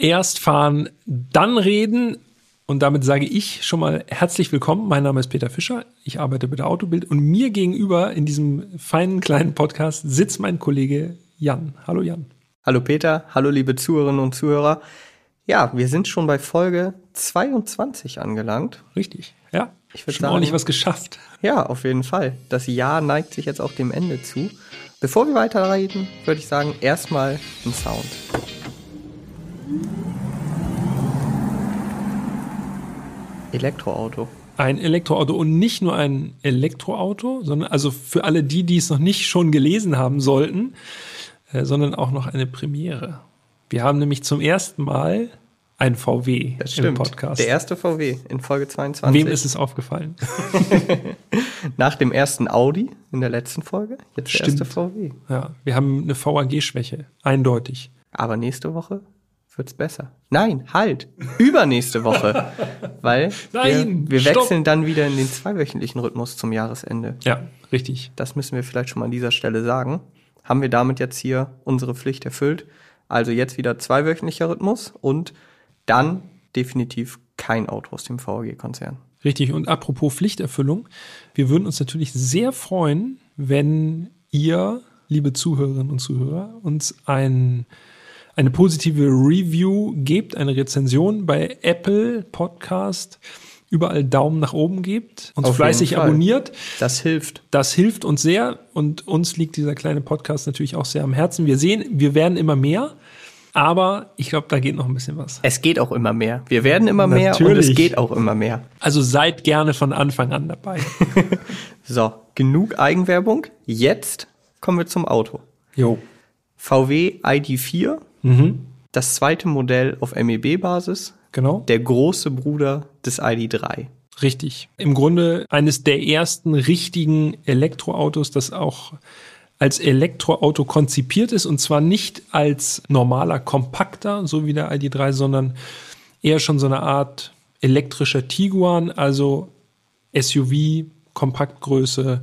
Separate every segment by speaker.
Speaker 1: erst fahren, dann reden. Und damit sage ich schon mal herzlich willkommen. Mein Name ist Peter Fischer. Ich arbeite bei der Autobild und mir gegenüber in diesem feinen kleinen Podcast sitzt mein Kollege Jan. Hallo Jan.
Speaker 2: Hallo Peter. Hallo liebe Zuhörerinnen und Zuhörer. Ja, wir sind schon bei Folge 22 angelangt.
Speaker 1: Richtig. Ja. Ich würde sagen, ordentlich was geschafft.
Speaker 2: Ja, auf jeden Fall. Das Jahr neigt sich jetzt auch dem Ende zu. Bevor wir weiterreden, würde ich sagen, erstmal ein Sound. Elektroauto.
Speaker 1: Ein Elektroauto und nicht nur ein Elektroauto, sondern also für alle die, die es noch nicht schon gelesen haben sollten, äh, sondern auch noch eine Premiere. Wir haben nämlich zum ersten Mal ein VW
Speaker 2: das stimmt. im Podcast. Der erste VW in Folge 22.
Speaker 1: Wem ist es aufgefallen?
Speaker 2: Nach dem ersten Audi in der letzten Folge, jetzt der erste VW.
Speaker 1: Ja, wir haben eine VAG-Schwäche, eindeutig.
Speaker 2: Aber nächste Woche wird's besser. Nein, halt. Übernächste Woche. Weil Nein, wir, wir wechseln dann wieder in den zweiwöchentlichen Rhythmus zum Jahresende.
Speaker 1: Ja, richtig.
Speaker 2: Das müssen wir vielleicht schon mal an dieser Stelle sagen. Haben wir damit jetzt hier unsere Pflicht erfüllt? Also jetzt wieder zweiwöchentlicher Rhythmus und dann definitiv kein Auto aus dem VAG-Konzern.
Speaker 1: Richtig. Und apropos Pflichterfüllung, wir würden uns natürlich sehr freuen, wenn ihr, liebe Zuhörerinnen und Zuhörer, uns ein eine positive Review gebt, eine Rezension bei Apple Podcast, überall Daumen nach oben gebt, uns Auf fleißig abonniert.
Speaker 2: Das hilft.
Speaker 1: Das hilft uns sehr und uns liegt dieser kleine Podcast natürlich auch sehr am Herzen. Wir sehen, wir werden immer mehr. Aber ich glaube, da geht noch ein bisschen was.
Speaker 2: Es geht auch immer mehr. Wir werden immer mehr Natürlich. und es geht auch immer mehr.
Speaker 1: Also seid gerne von Anfang an dabei.
Speaker 2: so, genug Eigenwerbung. Jetzt kommen wir zum Auto.
Speaker 1: Jo.
Speaker 2: VW ID4 Mhm. Das zweite Modell auf MEB-Basis.
Speaker 1: Genau.
Speaker 2: Der große Bruder des ID3.
Speaker 1: Richtig. Im Grunde eines der ersten richtigen Elektroautos, das auch als Elektroauto konzipiert ist und zwar nicht als normaler Kompakter, so wie der ID3, sondern eher schon so eine Art elektrischer Tiguan, also SUV, Kompaktgröße.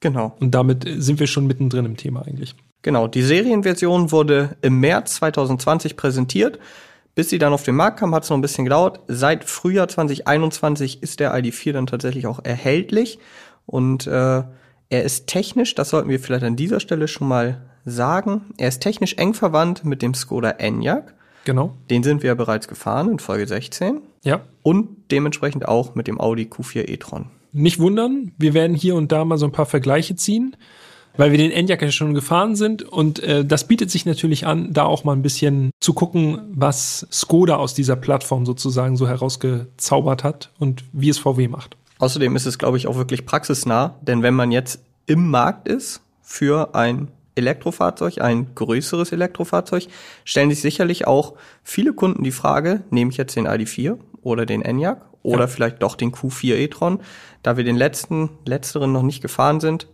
Speaker 2: Genau.
Speaker 1: Und damit sind wir schon mittendrin im Thema eigentlich.
Speaker 2: Genau, die Serienversion wurde im März 2020 präsentiert. Bis sie dann auf den Markt kam, hat es noch ein bisschen gedauert. Seit Frühjahr 2021 ist der ID4 dann tatsächlich auch erhältlich. Und äh, er ist technisch, das sollten wir vielleicht an dieser Stelle schon mal sagen, er ist technisch eng verwandt mit dem Skoda Enyaq.
Speaker 1: Genau.
Speaker 2: Den sind wir ja bereits gefahren in Folge 16.
Speaker 1: Ja.
Speaker 2: Und dementsprechend auch mit dem Audi Q4 e-tron.
Speaker 1: Nicht wundern, wir werden hier und da mal so ein paar Vergleiche ziehen weil wir den Enyaq ja schon gefahren sind und äh, das bietet sich natürlich an, da auch mal ein bisschen zu gucken, was Skoda aus dieser Plattform sozusagen so herausgezaubert hat und wie es VW macht.
Speaker 2: Außerdem ist es, glaube ich, auch wirklich praxisnah, denn wenn man jetzt im Markt ist für ein Elektrofahrzeug, ein größeres Elektrofahrzeug, stellen sich sicherlich auch viele Kunden die Frage, nehme ich jetzt den ID4 oder den Enyaq oder ja. vielleicht doch den Q4 e-tron. Da wir den letzten, letzteren noch nicht gefahren sind,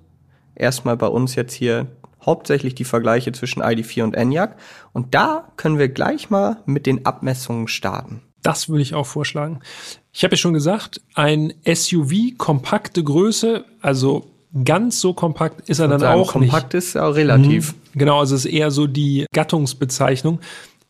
Speaker 2: erstmal bei uns jetzt hier hauptsächlich die Vergleiche zwischen ID4 und Enyaq. Und da können wir gleich mal mit den Abmessungen starten.
Speaker 1: Das würde ich auch vorschlagen. Ich habe ja schon gesagt, ein SUV, kompakte Größe, also ganz so kompakt ist er dann sagen, auch
Speaker 2: kompakt nicht. ist ja relativ.
Speaker 1: Mhm. Genau, also es ist eher so die Gattungsbezeichnung.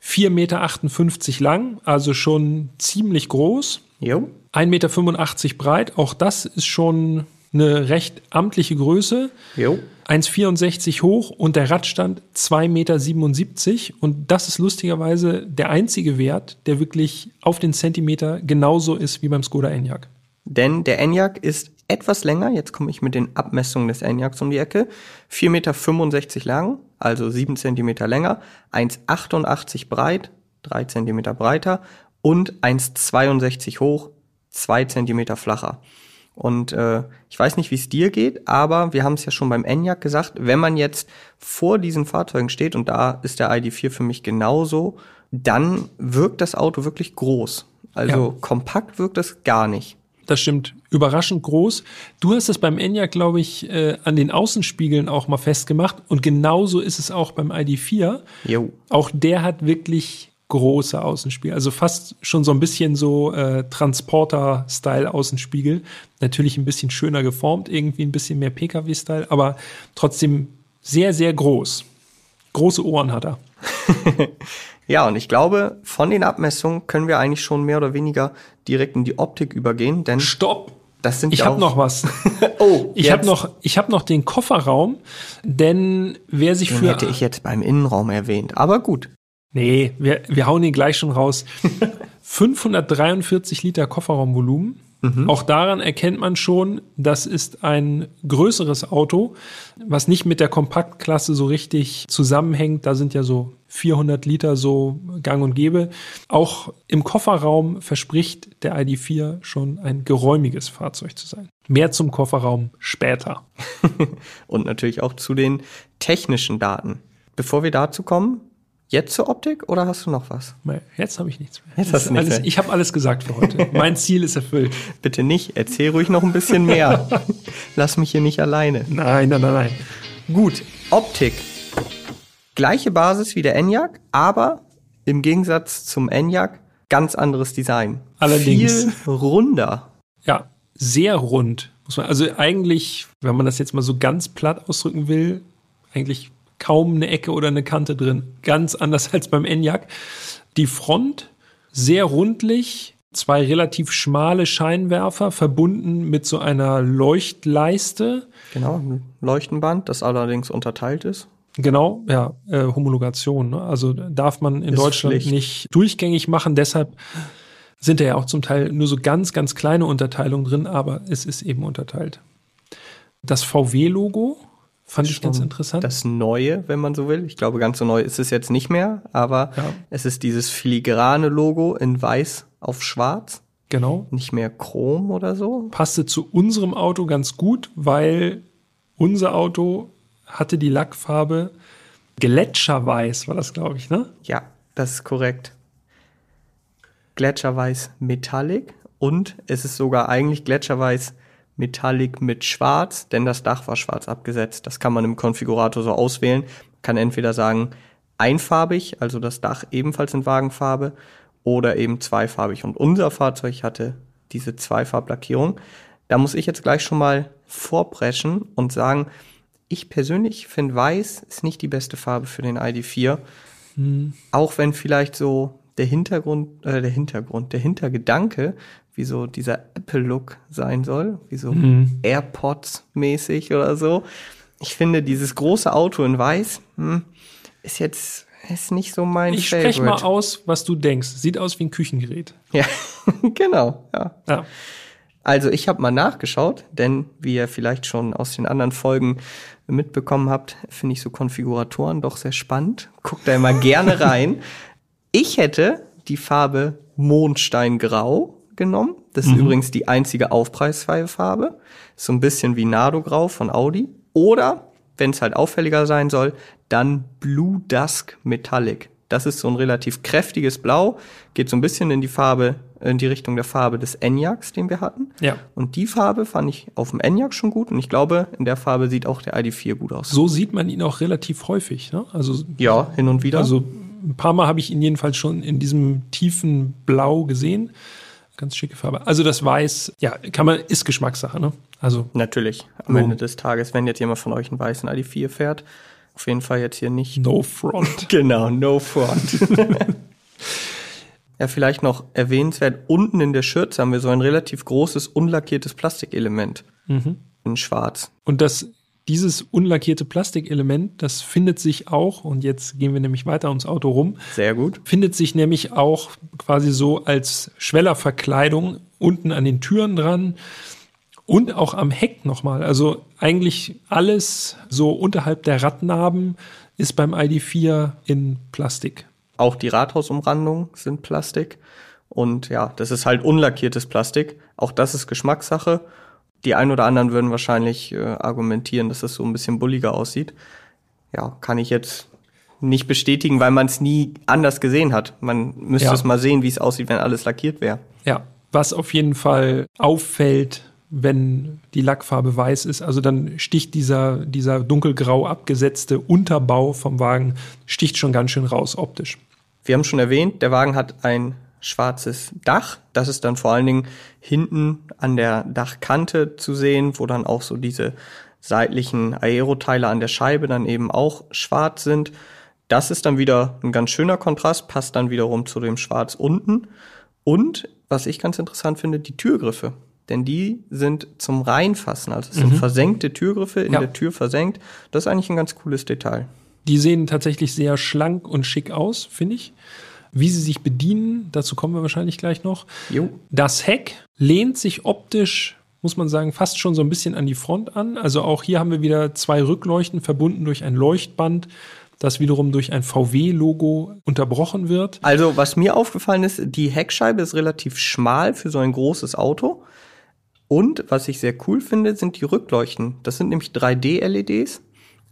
Speaker 1: 4,58 Meter lang, also schon ziemlich groß.
Speaker 2: Jo.
Speaker 1: 1,85 Meter breit, auch das ist schon eine recht amtliche Größe.
Speaker 2: Jo.
Speaker 1: 1,64 hoch und der Radstand 2,77 Meter. Und das ist lustigerweise der einzige Wert, der wirklich auf den Zentimeter genauso ist wie beim Skoda Enyaq.
Speaker 2: Denn der Enyaq ist etwas länger, jetzt komme ich mit den Abmessungen des Enyaqs um die Ecke, 4,65 Meter lang, also 7 Zentimeter länger, 1,88 breit, 3 Zentimeter breiter und 1,62 hoch, 2 Zentimeter flacher. Und äh, ich weiß nicht, wie es dir geht, aber wir haben es ja schon beim Enyaq gesagt, wenn man jetzt vor diesen Fahrzeugen steht, und da ist der ID4 für mich genauso, dann wirkt das Auto wirklich groß. Also ja. kompakt wirkt es gar nicht.
Speaker 1: Das stimmt. Überraschend groß. Du hast es beim Enyaq, glaube ich, äh, an den Außenspiegeln auch mal festgemacht. Und genauso ist es auch beim ID4.
Speaker 2: Jo.
Speaker 1: Auch der hat wirklich große Außenspiegel. Also fast schon so ein bisschen so äh, Transporter-Style Außenspiegel. Natürlich ein bisschen schöner geformt, irgendwie ein bisschen mehr Pkw-Style, aber trotzdem sehr, sehr groß. Große Ohren hat er.
Speaker 2: Ja, und ich glaube, von den Abmessungen können wir eigentlich schon mehr oder weniger direkt in die Optik übergehen, denn
Speaker 1: Stopp!
Speaker 2: das sind
Speaker 1: Ich habe noch was.
Speaker 2: Oh,
Speaker 1: Ich habe noch, ich habe noch den Kofferraum, denn wer sich
Speaker 2: Den
Speaker 1: für
Speaker 2: hätte ich jetzt beim Innenraum erwähnt, aber gut.
Speaker 1: Nee, wir, wir hauen ihn gleich schon raus. 543 Liter Kofferraumvolumen. Auch daran erkennt man schon, das ist ein größeres Auto, was nicht mit der Kompaktklasse so richtig zusammenhängt. Da sind ja so 400 Liter so gang und gäbe. Auch im Kofferraum verspricht der ID4 schon ein geräumiges Fahrzeug zu sein. Mehr zum Kofferraum später.
Speaker 2: Und natürlich auch zu den technischen Daten. Bevor wir dazu kommen, jetzt zur Optik oder hast du noch was?
Speaker 1: Jetzt habe ich nichts mehr.
Speaker 2: Jetzt hast du nichts
Speaker 1: alles,
Speaker 2: mehr.
Speaker 1: ich habe alles gesagt für heute. mein Ziel ist erfüllt.
Speaker 2: Bitte nicht, erzähl ruhig noch ein bisschen mehr. Lass mich hier nicht alleine.
Speaker 1: Nein, nein, nein, nein.
Speaker 2: Gut, Optik. Gleiche Basis wie der Enyaq, aber im Gegensatz zum Enyaq ganz anderes Design.
Speaker 1: Allerdings.
Speaker 2: Viel runder.
Speaker 1: Ja, sehr rund. Muss man, also eigentlich, wenn man das jetzt mal so ganz platt ausdrücken will, eigentlich kaum eine Ecke oder eine Kante drin. Ganz anders als beim Enyaq. Die Front sehr rundlich, zwei relativ schmale Scheinwerfer verbunden mit so einer Leuchtleiste.
Speaker 2: Genau, ein Leuchtenband, das allerdings unterteilt ist.
Speaker 1: Genau, ja, äh, Homologation. Ne? Also darf man in
Speaker 2: Ist
Speaker 1: Deutschland
Speaker 2: Pflicht.
Speaker 1: nicht durchgängig machen. Deshalb sind da ja auch zum Teil nur so ganz, ganz kleine Unterteilungen drin, aber es ist eben unterteilt. Das VW-Logo fand ich ganz interessant.
Speaker 2: Das Neue, wenn man so will. Ich glaube, ganz so neu ist es jetzt nicht mehr, aber
Speaker 1: Ja.
Speaker 2: es ist dieses filigrane Logo in weiß auf schwarz.
Speaker 1: genau.
Speaker 2: Nicht mehr Chrom oder so.
Speaker 1: Passte zu unserem Auto ganz gut, weil unser Auto hatte die Lackfarbe Gletscherweiß, war das, glaube ich, ne?
Speaker 2: Ja, das ist korrekt. Gletscherweiß Metallic und es ist sogar eigentlich Gletscherweiß Metallic mit Schwarz, denn das Dach war schwarz abgesetzt. Das kann man im Konfigurator so auswählen. Kann entweder sagen einfarbig, also das Dach ebenfalls in Wagenfarbe, oder eben zweifarbig. Und unser Fahrzeug hatte diese Zweifarblackierung. Da muss ich jetzt gleich schon mal vorpreschen und sagen, ich persönlich finde weiß ist nicht die beste Farbe für den ID4. Auch wenn vielleicht so der Hintergrund, äh, der Hintergrund, der Hintergedanke, wie so dieser Apple-Look sein soll, wie so AirPods-mäßig oder so. Ich finde, dieses große Auto in Weiß hm, ist jetzt ist nicht so mein
Speaker 1: Ich spreche mal
Speaker 2: Favorite.
Speaker 1: aus, was du denkst. Sieht aus wie ein Küchengerät.
Speaker 2: Ja, genau. Ja.
Speaker 1: Ja.
Speaker 2: Also ich habe mal nachgeschaut, denn wie ihr vielleicht schon aus den anderen Folgen mitbekommen habt, finde ich so Konfiguratoren doch sehr spannend. Guckt da immer gerne rein. Ich hätte die Farbe Mondsteingrau genommen. Das ist übrigens die einzige aufpreisfreie Farbe. So ein bisschen wie Nardo-Grau von Audi. Oder, wenn es halt auffälliger sein soll, dann Blue Dusk Metallic. Das ist so ein relativ kräftiges Blau, geht so ein bisschen in die Farbe, in die Richtung der Farbe des Enyaqs, den wir hatten.
Speaker 1: Ja.
Speaker 2: Und die Farbe fand ich auf dem Enyaq schon gut und ich glaube, in der Farbe sieht auch der ID4 gut aus.
Speaker 1: So sieht man ihn auch relativ häufig. Ne? Also,
Speaker 2: Ja, hin und wieder.
Speaker 1: also ein paar Mal habe ich ihn jedenfalls schon in diesem tiefen Blau gesehen. Ganz schicke Farbe. Also das Weiß, ja, kann man, ist Geschmackssache. Ne? Also
Speaker 2: Natürlich, am. Ende des Tages, wenn jetzt jemand von euch einen weißen ID4 fährt, auf jeden Fall jetzt hier nicht.
Speaker 1: no front.
Speaker 2: Genau, no front. ja, vielleicht noch erwähnenswert, unten in der Schürze haben wir so ein relativ großes, unlackiertes Plastikelement in schwarz.
Speaker 1: Und das, dieses unlackierte Plastikelement, das findet sich auch, und jetzt gehen wir nämlich weiter ums Auto rum,
Speaker 2: Sehr gut.
Speaker 1: findet sich nämlich auch quasi so als Schwellerverkleidung unten an den Türen dran und auch am Heck nochmal. Also eigentlich alles so unterhalb der Radnaben ist beim ID4 in Plastik.
Speaker 2: Auch die Rathausumrandungen sind Plastik. Und ja, das ist halt unlackiertes Plastik. Auch das ist Geschmackssache. Die ein oder anderen würden wahrscheinlich äh, argumentieren, dass das so ein bisschen bulliger aussieht. Ja, kann ich jetzt nicht bestätigen, weil man es nie anders gesehen hat. Man müsste
Speaker 1: Ja.
Speaker 2: es mal sehen, wie es aussieht, wenn alles lackiert wäre.
Speaker 1: Ja, was auf jeden Fall auffällt, wenn die Lackfarbe weiß ist, also dann sticht dieser, dieser dunkelgrau abgesetzte Unterbau vom Wagen, sticht schon ganz schön raus optisch.
Speaker 2: Wir haben schon erwähnt, der Wagen hat ein schwarzes Dach. Das ist dann vor allen Dingen hinten an der Dachkante zu sehen, wo dann auch so diese seitlichen Aeroteile an der Scheibe dann eben auch schwarz sind. Das ist dann wieder ein ganz schöner Kontrast, passt dann wiederum zu dem Schwarz unten. Und was ich ganz interessant finde, die Türgriffe. Denn die sind zum Reinfassen, also es sind versenkte Türgriffe, in
Speaker 1: Ja.
Speaker 2: der Tür versenkt. Das ist eigentlich ein ganz cooles Detail.
Speaker 1: Die sehen tatsächlich sehr schlank und schick aus, finde ich. Wie sie sich bedienen, dazu kommen wir wahrscheinlich gleich noch.
Speaker 2: Jo.
Speaker 1: Das Heck lehnt sich optisch, muss man sagen, fast schon so ein bisschen an die Front an. Also auch hier haben wir wieder zwei Rückleuchten verbunden durch ein Leuchtband, das wiederum durch ein VW-Logo unterbrochen wird.
Speaker 2: Also, was mir aufgefallen ist, die Heckscheibe ist relativ schmal für so ein großes Auto. Und was ich sehr cool finde, sind die Rückleuchten. Das sind nämlich 3D-LEDs.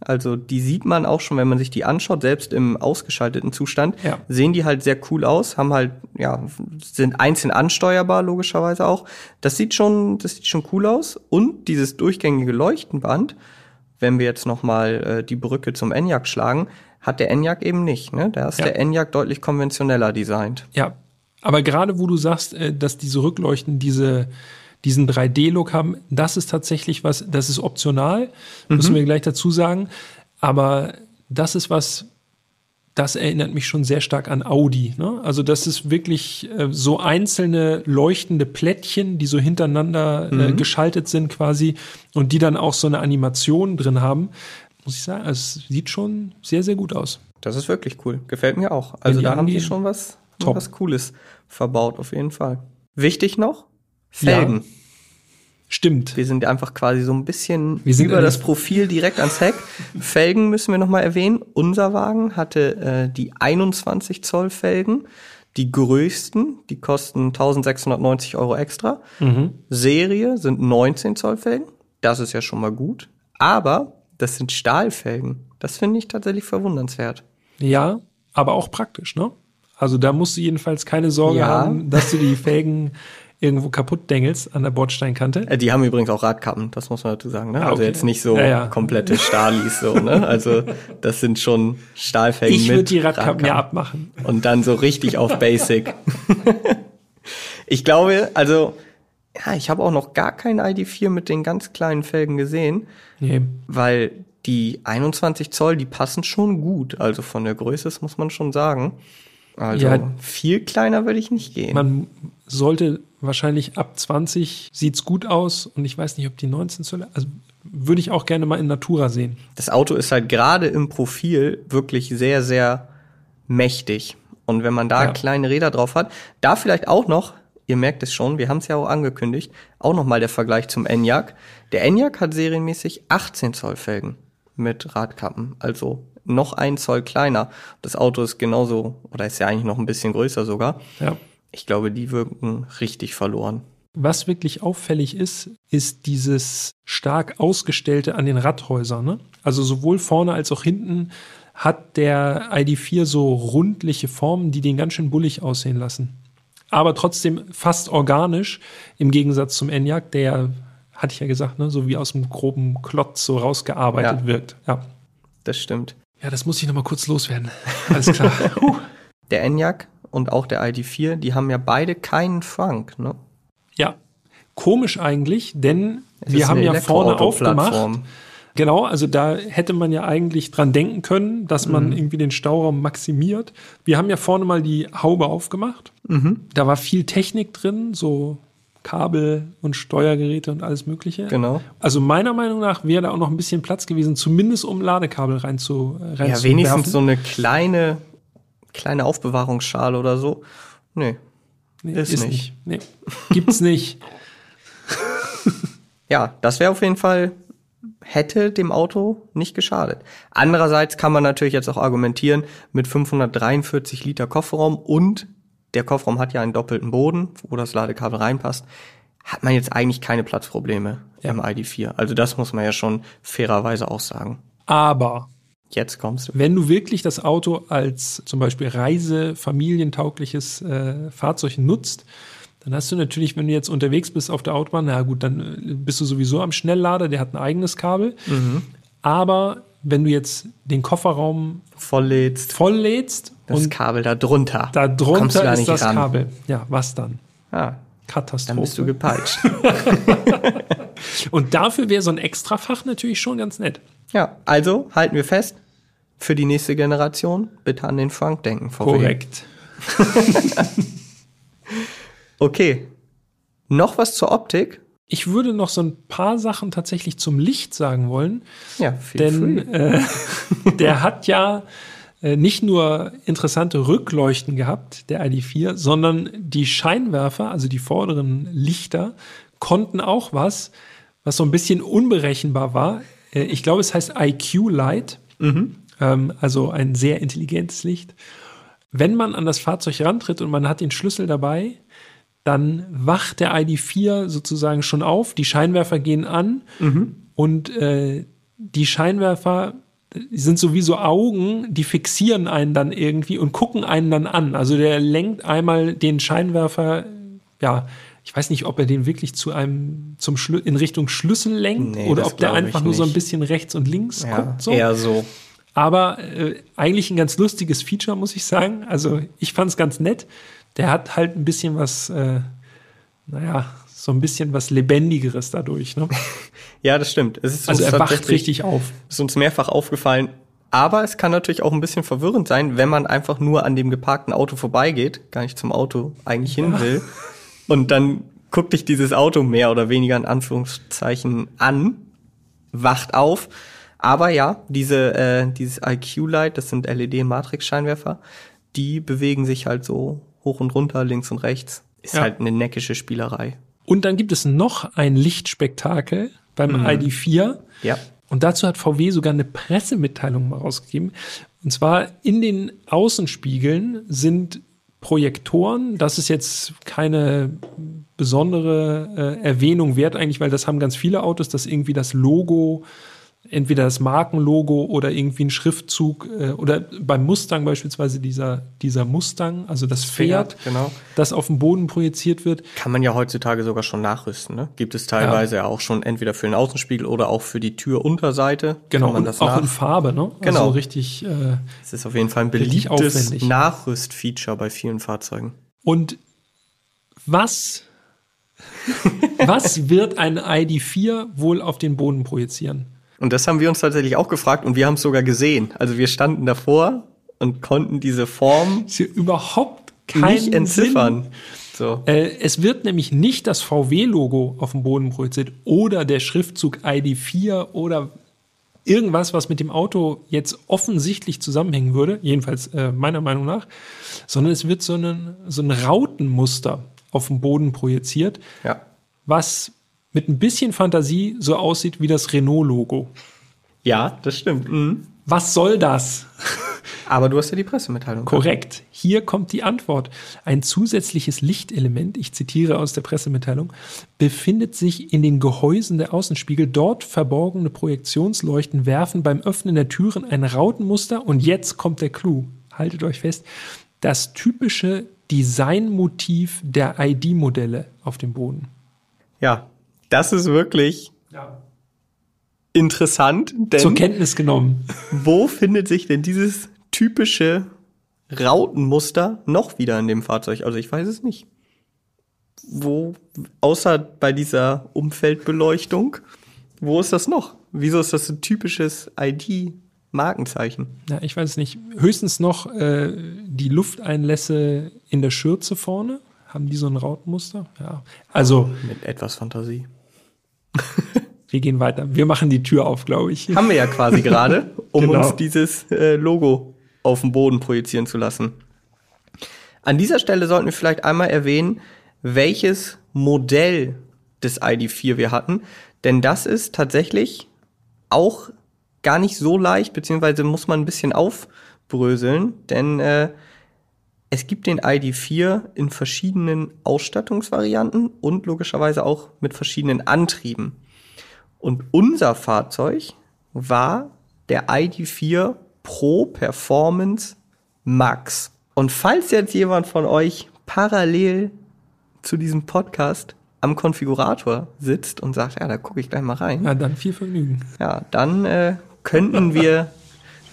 Speaker 2: Also die sieht man auch schon, wenn man sich die anschaut, selbst im ausgeschalteten Zustand,
Speaker 1: Ja.
Speaker 2: sehen die halt sehr cool aus, haben halt, ja, sind einzeln ansteuerbar, logischerweise auch. Das sieht schon, das sieht schon cool aus. Und dieses durchgängige Leuchtenband, wenn wir jetzt nochmal äh, die Brücke zum Enyaq schlagen, hat der Enyaq eben nicht. Ne? Da ist
Speaker 1: Ja.
Speaker 2: der Enyaq deutlich konventioneller designt.
Speaker 1: Ja, aber gerade wo du sagst, äh, dass diese Rückleuchten diese, diesen 3D-Look haben, das ist tatsächlich was, das ist optional, müssen wir gleich dazu sagen. Aber das ist was, das erinnert mich schon sehr stark an Audi. Ne? Also das ist wirklich äh, so einzelne leuchtende Plättchen, die so hintereinander äh, geschaltet sind quasi und die dann auch so eine Animation drin haben. Muss ich sagen, es sieht schon sehr, sehr gut aus.
Speaker 2: Das ist wirklich cool. Gefällt mir auch. Also da haben die schon was,
Speaker 1: top.
Speaker 2: was Cooles verbaut, auf jeden Fall. Wichtig noch, Felgen.
Speaker 1: Stimmt.
Speaker 2: Wir sind einfach quasi so ein bisschen
Speaker 1: Wir sind
Speaker 2: über das Profil direkt ans Heck. Felgen müssen wir nochmal erwähnen. Unser Wagen hatte äh, die 21 Zoll Felgen. Die größten, die kosten 1690 Euro extra. Serie sind 19 Zoll Felgen. Das ist ja schon mal gut. Aber das sind Stahlfelgen. Das finde ich tatsächlich verwundernswert.
Speaker 1: Ja, aber auch praktisch, ne? Also da musst du jedenfalls keine Sorge
Speaker 2: Ja.
Speaker 1: haben, dass du die Felgen irgendwo kaputt dengelst an der Bordsteinkante.
Speaker 2: Äh, Die haben übrigens auch Radkappen, das muss man dazu sagen. Ne?
Speaker 1: Ah,
Speaker 2: Also
Speaker 1: okay.
Speaker 2: jetzt nicht so
Speaker 1: Ja, ja.
Speaker 2: komplette Stahlis so, ne? Also das sind schon Stahlfelgen
Speaker 1: Ich
Speaker 2: mit
Speaker 1: würde die Radkappen ja abmachen.
Speaker 2: Und dann so richtig auf Basic. ich glaube, also ja, ich habe auch noch gar kein ID4 mit den ganz kleinen Felgen gesehen,
Speaker 1: Nee.
Speaker 2: weil die 21 Zoll, die passen schon gut. Also von der Größe, das muss man schon sagen. Also
Speaker 1: Ja.
Speaker 2: viel kleiner würde ich nicht gehen.
Speaker 1: Man sollte wahrscheinlich ab 20 sieht's gut aus und ich weiß nicht, ob die 19 Zoll, also würde ich auch gerne mal in Natura sehen.
Speaker 2: das Auto ist halt gerade im Profil wirklich sehr, sehr mächtig. Und wenn man da
Speaker 1: Ja.
Speaker 2: kleine Räder drauf hat, da vielleicht auch noch, ihr merkt es schon, wir haben es ja auch angekündigt, auch noch mal der Vergleich zum Enyaq. Der Enyaq hat serienmäßig 18 Zoll Felgen mit Radkappen, also noch ein Zoll kleiner. Das Auto ist genauso, oder ist ja eigentlich noch ein bisschen größer sogar.
Speaker 1: Ja.
Speaker 2: Ich glaube, die wirken richtig verloren.
Speaker 1: Was wirklich auffällig ist, ist dieses stark ausgestellte an den Radhäusern. Ne? Also sowohl vorne als auch hinten hat der ID4 so rundliche Formen, die den ganz schön bullig aussehen lassen. Aber trotzdem fast organisch im Gegensatz zum Enyaq, der, hatte ich ja gesagt, ne, so wie aus einem groben Klotz so rausgearbeitet
Speaker 2: Ja.
Speaker 1: wirkt. Ja.
Speaker 2: Das stimmt.
Speaker 1: Ja, das muss ich nochmal kurz loswerden. Alles klar.
Speaker 2: Der Enyaq und auch der ID4, die haben ja beide keinen Frank, ne?
Speaker 1: Ja, komisch eigentlich, denn
Speaker 2: Es
Speaker 1: wir haben ja vorne aufgemacht. Genau, also da hätte man ja eigentlich dran denken können, dass man
Speaker 2: Mhm.
Speaker 1: irgendwie den Stauraum maximiert. Wir haben ja vorne mal die Haube aufgemacht.
Speaker 2: Mhm.
Speaker 1: Da war viel Technik drin, so Kabel und Steuergeräte und alles Mögliche.
Speaker 2: Genau.
Speaker 1: Also meiner Meinung nach wäre da auch noch ein bisschen Platz gewesen, zumindest um Ladekabel rein zu äh,
Speaker 2: Ja,
Speaker 1: reinzuwerfen.
Speaker 2: wenigstens so eine kleine, kleine Aufbewahrungsschale oder so. Nee.
Speaker 1: Nee,
Speaker 2: ist nicht.
Speaker 1: Nee, gibt's nicht.
Speaker 2: Ja, das wäre auf jeden Fall, hätte dem Auto nicht geschadet. Andererseits kann man natürlich jetzt auch argumentieren, mit 543 Liter Kofferraum und der Kofferraum hat ja einen doppelten Boden, wo das Ladekabel reinpasst, hat man jetzt eigentlich keine Platzprobleme im ID4. Also das muss man ja schon fairerweise auch sagen.
Speaker 1: Aber
Speaker 2: Jetzt kommst du.
Speaker 1: wenn du wirklich das Auto als zum Beispiel reise-, familientaugliches äh, Fahrzeug nutzt, dann hast du natürlich, wenn du jetzt unterwegs bist auf der Autobahn, na gut, dann äh, bist du sowieso am Schnelllader, der hat ein eigenes Kabel. Aber wenn du jetzt den Kofferraum
Speaker 2: Volllädst
Speaker 1: volllädst
Speaker 2: das
Speaker 1: und
Speaker 2: Kabel da drunter.
Speaker 1: da drunter
Speaker 2: da
Speaker 1: ist das
Speaker 2: ran.
Speaker 1: Kabel. Ja, was dann?
Speaker 2: Ja,
Speaker 1: Katastrophe.
Speaker 2: dann bist du gepeitscht.
Speaker 1: und dafür wäre so ein Extrafach natürlich schon ganz nett.
Speaker 2: ja, also halten wir fest. für die nächste Generation, bitte an den Frank denken. VW.
Speaker 1: Korrekt.
Speaker 2: Okay. Noch was zur Optik?
Speaker 1: Ich würde noch so ein paar Sachen tatsächlich zum Licht sagen wollen.
Speaker 2: Ja, feel
Speaker 1: Denn äh, der hat ja nicht nur interessante Rückleuchten gehabt, der ID4, sondern die Scheinwerfer, also die vorderen Lichter, konnten auch was, was so ein bisschen unberechenbar war. Äh, ich glaube, es heißt IQ Light, ähm, also ein sehr intelligentes Licht. Wenn man an das Fahrzeug rantritt und man hat den Schlüssel dabei, dann wacht der ID4 sozusagen schon auf, die Scheinwerfer gehen an und äh, die Scheinwerfer sind sowieso Augen, die fixieren einen dann irgendwie und gucken einen dann an. Also der lenkt einmal den Scheinwerfer, ja, ich weiß nicht, ob er den wirklich zu einem zum Schlü in Richtung Schlüssel lenkt
Speaker 2: Nee,
Speaker 1: oder ob der einfach nur so ein bisschen rechts und links
Speaker 2: Ja,
Speaker 1: guckt. So.
Speaker 2: eher so.
Speaker 1: Aber äh, eigentlich ein ganz lustiges Feature, muss ich sagen. Also ich fand es ganz nett. Der hat halt ein bisschen was, äh, naja, so ein bisschen was Lebendigeres dadurch. Ne?
Speaker 2: Ja, das stimmt. Es ist
Speaker 1: Also
Speaker 2: uns
Speaker 1: er wacht richtig auf.
Speaker 2: ist uns mehrfach aufgefallen. Aber es kann natürlich auch ein bisschen verwirrend sein, wenn man einfach nur an dem geparkten Auto vorbeigeht, gar nicht zum Auto eigentlich hin will. Und dann guckt dich dieses Auto mehr oder weniger in Anführungszeichen an, wacht auf. Aber ja, diese, äh, dieses IQ-Light, das sind LED-Matrix-Scheinwerfer, die bewegen sich halt so hoch und runter, links und rechts. Ist
Speaker 1: Ja.
Speaker 2: halt eine neckische Spielerei.
Speaker 1: Und dann gibt es noch ein Lichtspektakel beim ID4.
Speaker 2: Ja.
Speaker 1: Und dazu hat VW sogar eine Pressemitteilung mal rausgegeben. Und zwar in den Außenspiegeln sind Projektoren. Das ist jetzt keine besondere äh, Erwähnung wert eigentlich, weil das haben ganz viele Autos, dass irgendwie das Logo, entweder das Markenlogo oder irgendwie ein Schriftzug äh, oder beim Mustang beispielsweise dieser, dieser Mustang, also das Pferd,
Speaker 2: genau.
Speaker 1: das auf dem Boden projiziert wird.
Speaker 2: Kann man ja heutzutage sogar schon nachrüsten. Ne? Gibt es teilweise ja. auch schon entweder für den Außenspiegel oder auch für die Türunterseite.
Speaker 1: Genau,
Speaker 2: kann man
Speaker 1: und
Speaker 2: das
Speaker 1: auch in Farbe, ne?
Speaker 2: Genau.
Speaker 1: Also richtig. Äh,
Speaker 2: Es ist auf jeden Fall ein beliebtes. Nachrüstfeature bei vielen Fahrzeugen.
Speaker 1: Und was, was wird ein ID4 wohl auf den Boden projizieren?
Speaker 2: Und das haben wir uns tatsächlich auch gefragt und wir haben es sogar gesehen. Also wir standen davor und konnten diese Form
Speaker 1: hier überhaupt kein
Speaker 2: nicht entziffern. So.
Speaker 1: Äh, es wird nämlich nicht das VW-Logo auf dem Boden projiziert oder der Schriftzug ID4 oder irgendwas, was mit dem Auto jetzt offensichtlich zusammenhängen würde, jedenfalls äh, meiner Meinung nach, sondern es wird so, ein so ein Rautenmuster auf dem Boden projiziert,
Speaker 2: Ja.
Speaker 1: was mit ein bisschen Fantasie so aussieht wie das Renault-Logo.
Speaker 2: Ja, das stimmt. Mhm.
Speaker 1: Was soll das?
Speaker 2: Aber du hast ja die Pressemitteilung.
Speaker 1: Korrekt. Hier kommt die Antwort. Ein zusätzliches Lichtelement, ich zitiere aus der Pressemitteilung, befindet sich in den Gehäusen der Außenspiegel. Dort verborgene Projektionsleuchten werfen beim Öffnen der Türen ein Rautenmuster. Und jetzt kommt der Clou. Haltet euch fest. Das typische Designmotiv der ID-Modelle auf dem Boden.
Speaker 2: Ja, das ist wirklich interessant, denn
Speaker 1: Zur Kenntnis genommen.
Speaker 2: wo findet sich denn dieses typische Rautenmuster noch wieder in dem Fahrzeug? Also ich weiß es nicht. Wo, außer bei dieser Umfeldbeleuchtung, wo ist das noch? Wieso ist das ein typisches ID-Markenzeichen?
Speaker 1: Ja, ich weiß es nicht. Höchstens noch äh, die Lufteinlässe in der Schürze vorne. Haben die so ein Rautenmuster? Ja. Also,
Speaker 2: Mit etwas Fantasie.
Speaker 1: wir gehen weiter. Wir machen die Tür auf, glaube ich.
Speaker 2: Haben wir ja quasi gerade, um
Speaker 1: Genau.
Speaker 2: uns dieses äh, Logo auf dem Boden projizieren zu lassen. An dieser Stelle sollten wir vielleicht einmal erwähnen, welches Modell des ID4 wir hatten, denn das ist tatsächlich auch gar nicht so leicht, beziehungsweise muss man ein bisschen aufbröseln, denn äh, es gibt den ID4 in verschiedenen Ausstattungsvarianten und logischerweise auch mit verschiedenen Antrieben. Und unser Fahrzeug war der ID4 Pro Performance Max. Und falls jetzt jemand von euch parallel zu diesem Podcast am Konfigurator sitzt und sagt, ja, da gucke ich gleich mal rein,
Speaker 1: Ja, dann viel Vergnügen.
Speaker 2: ja, dann äh, könnten wir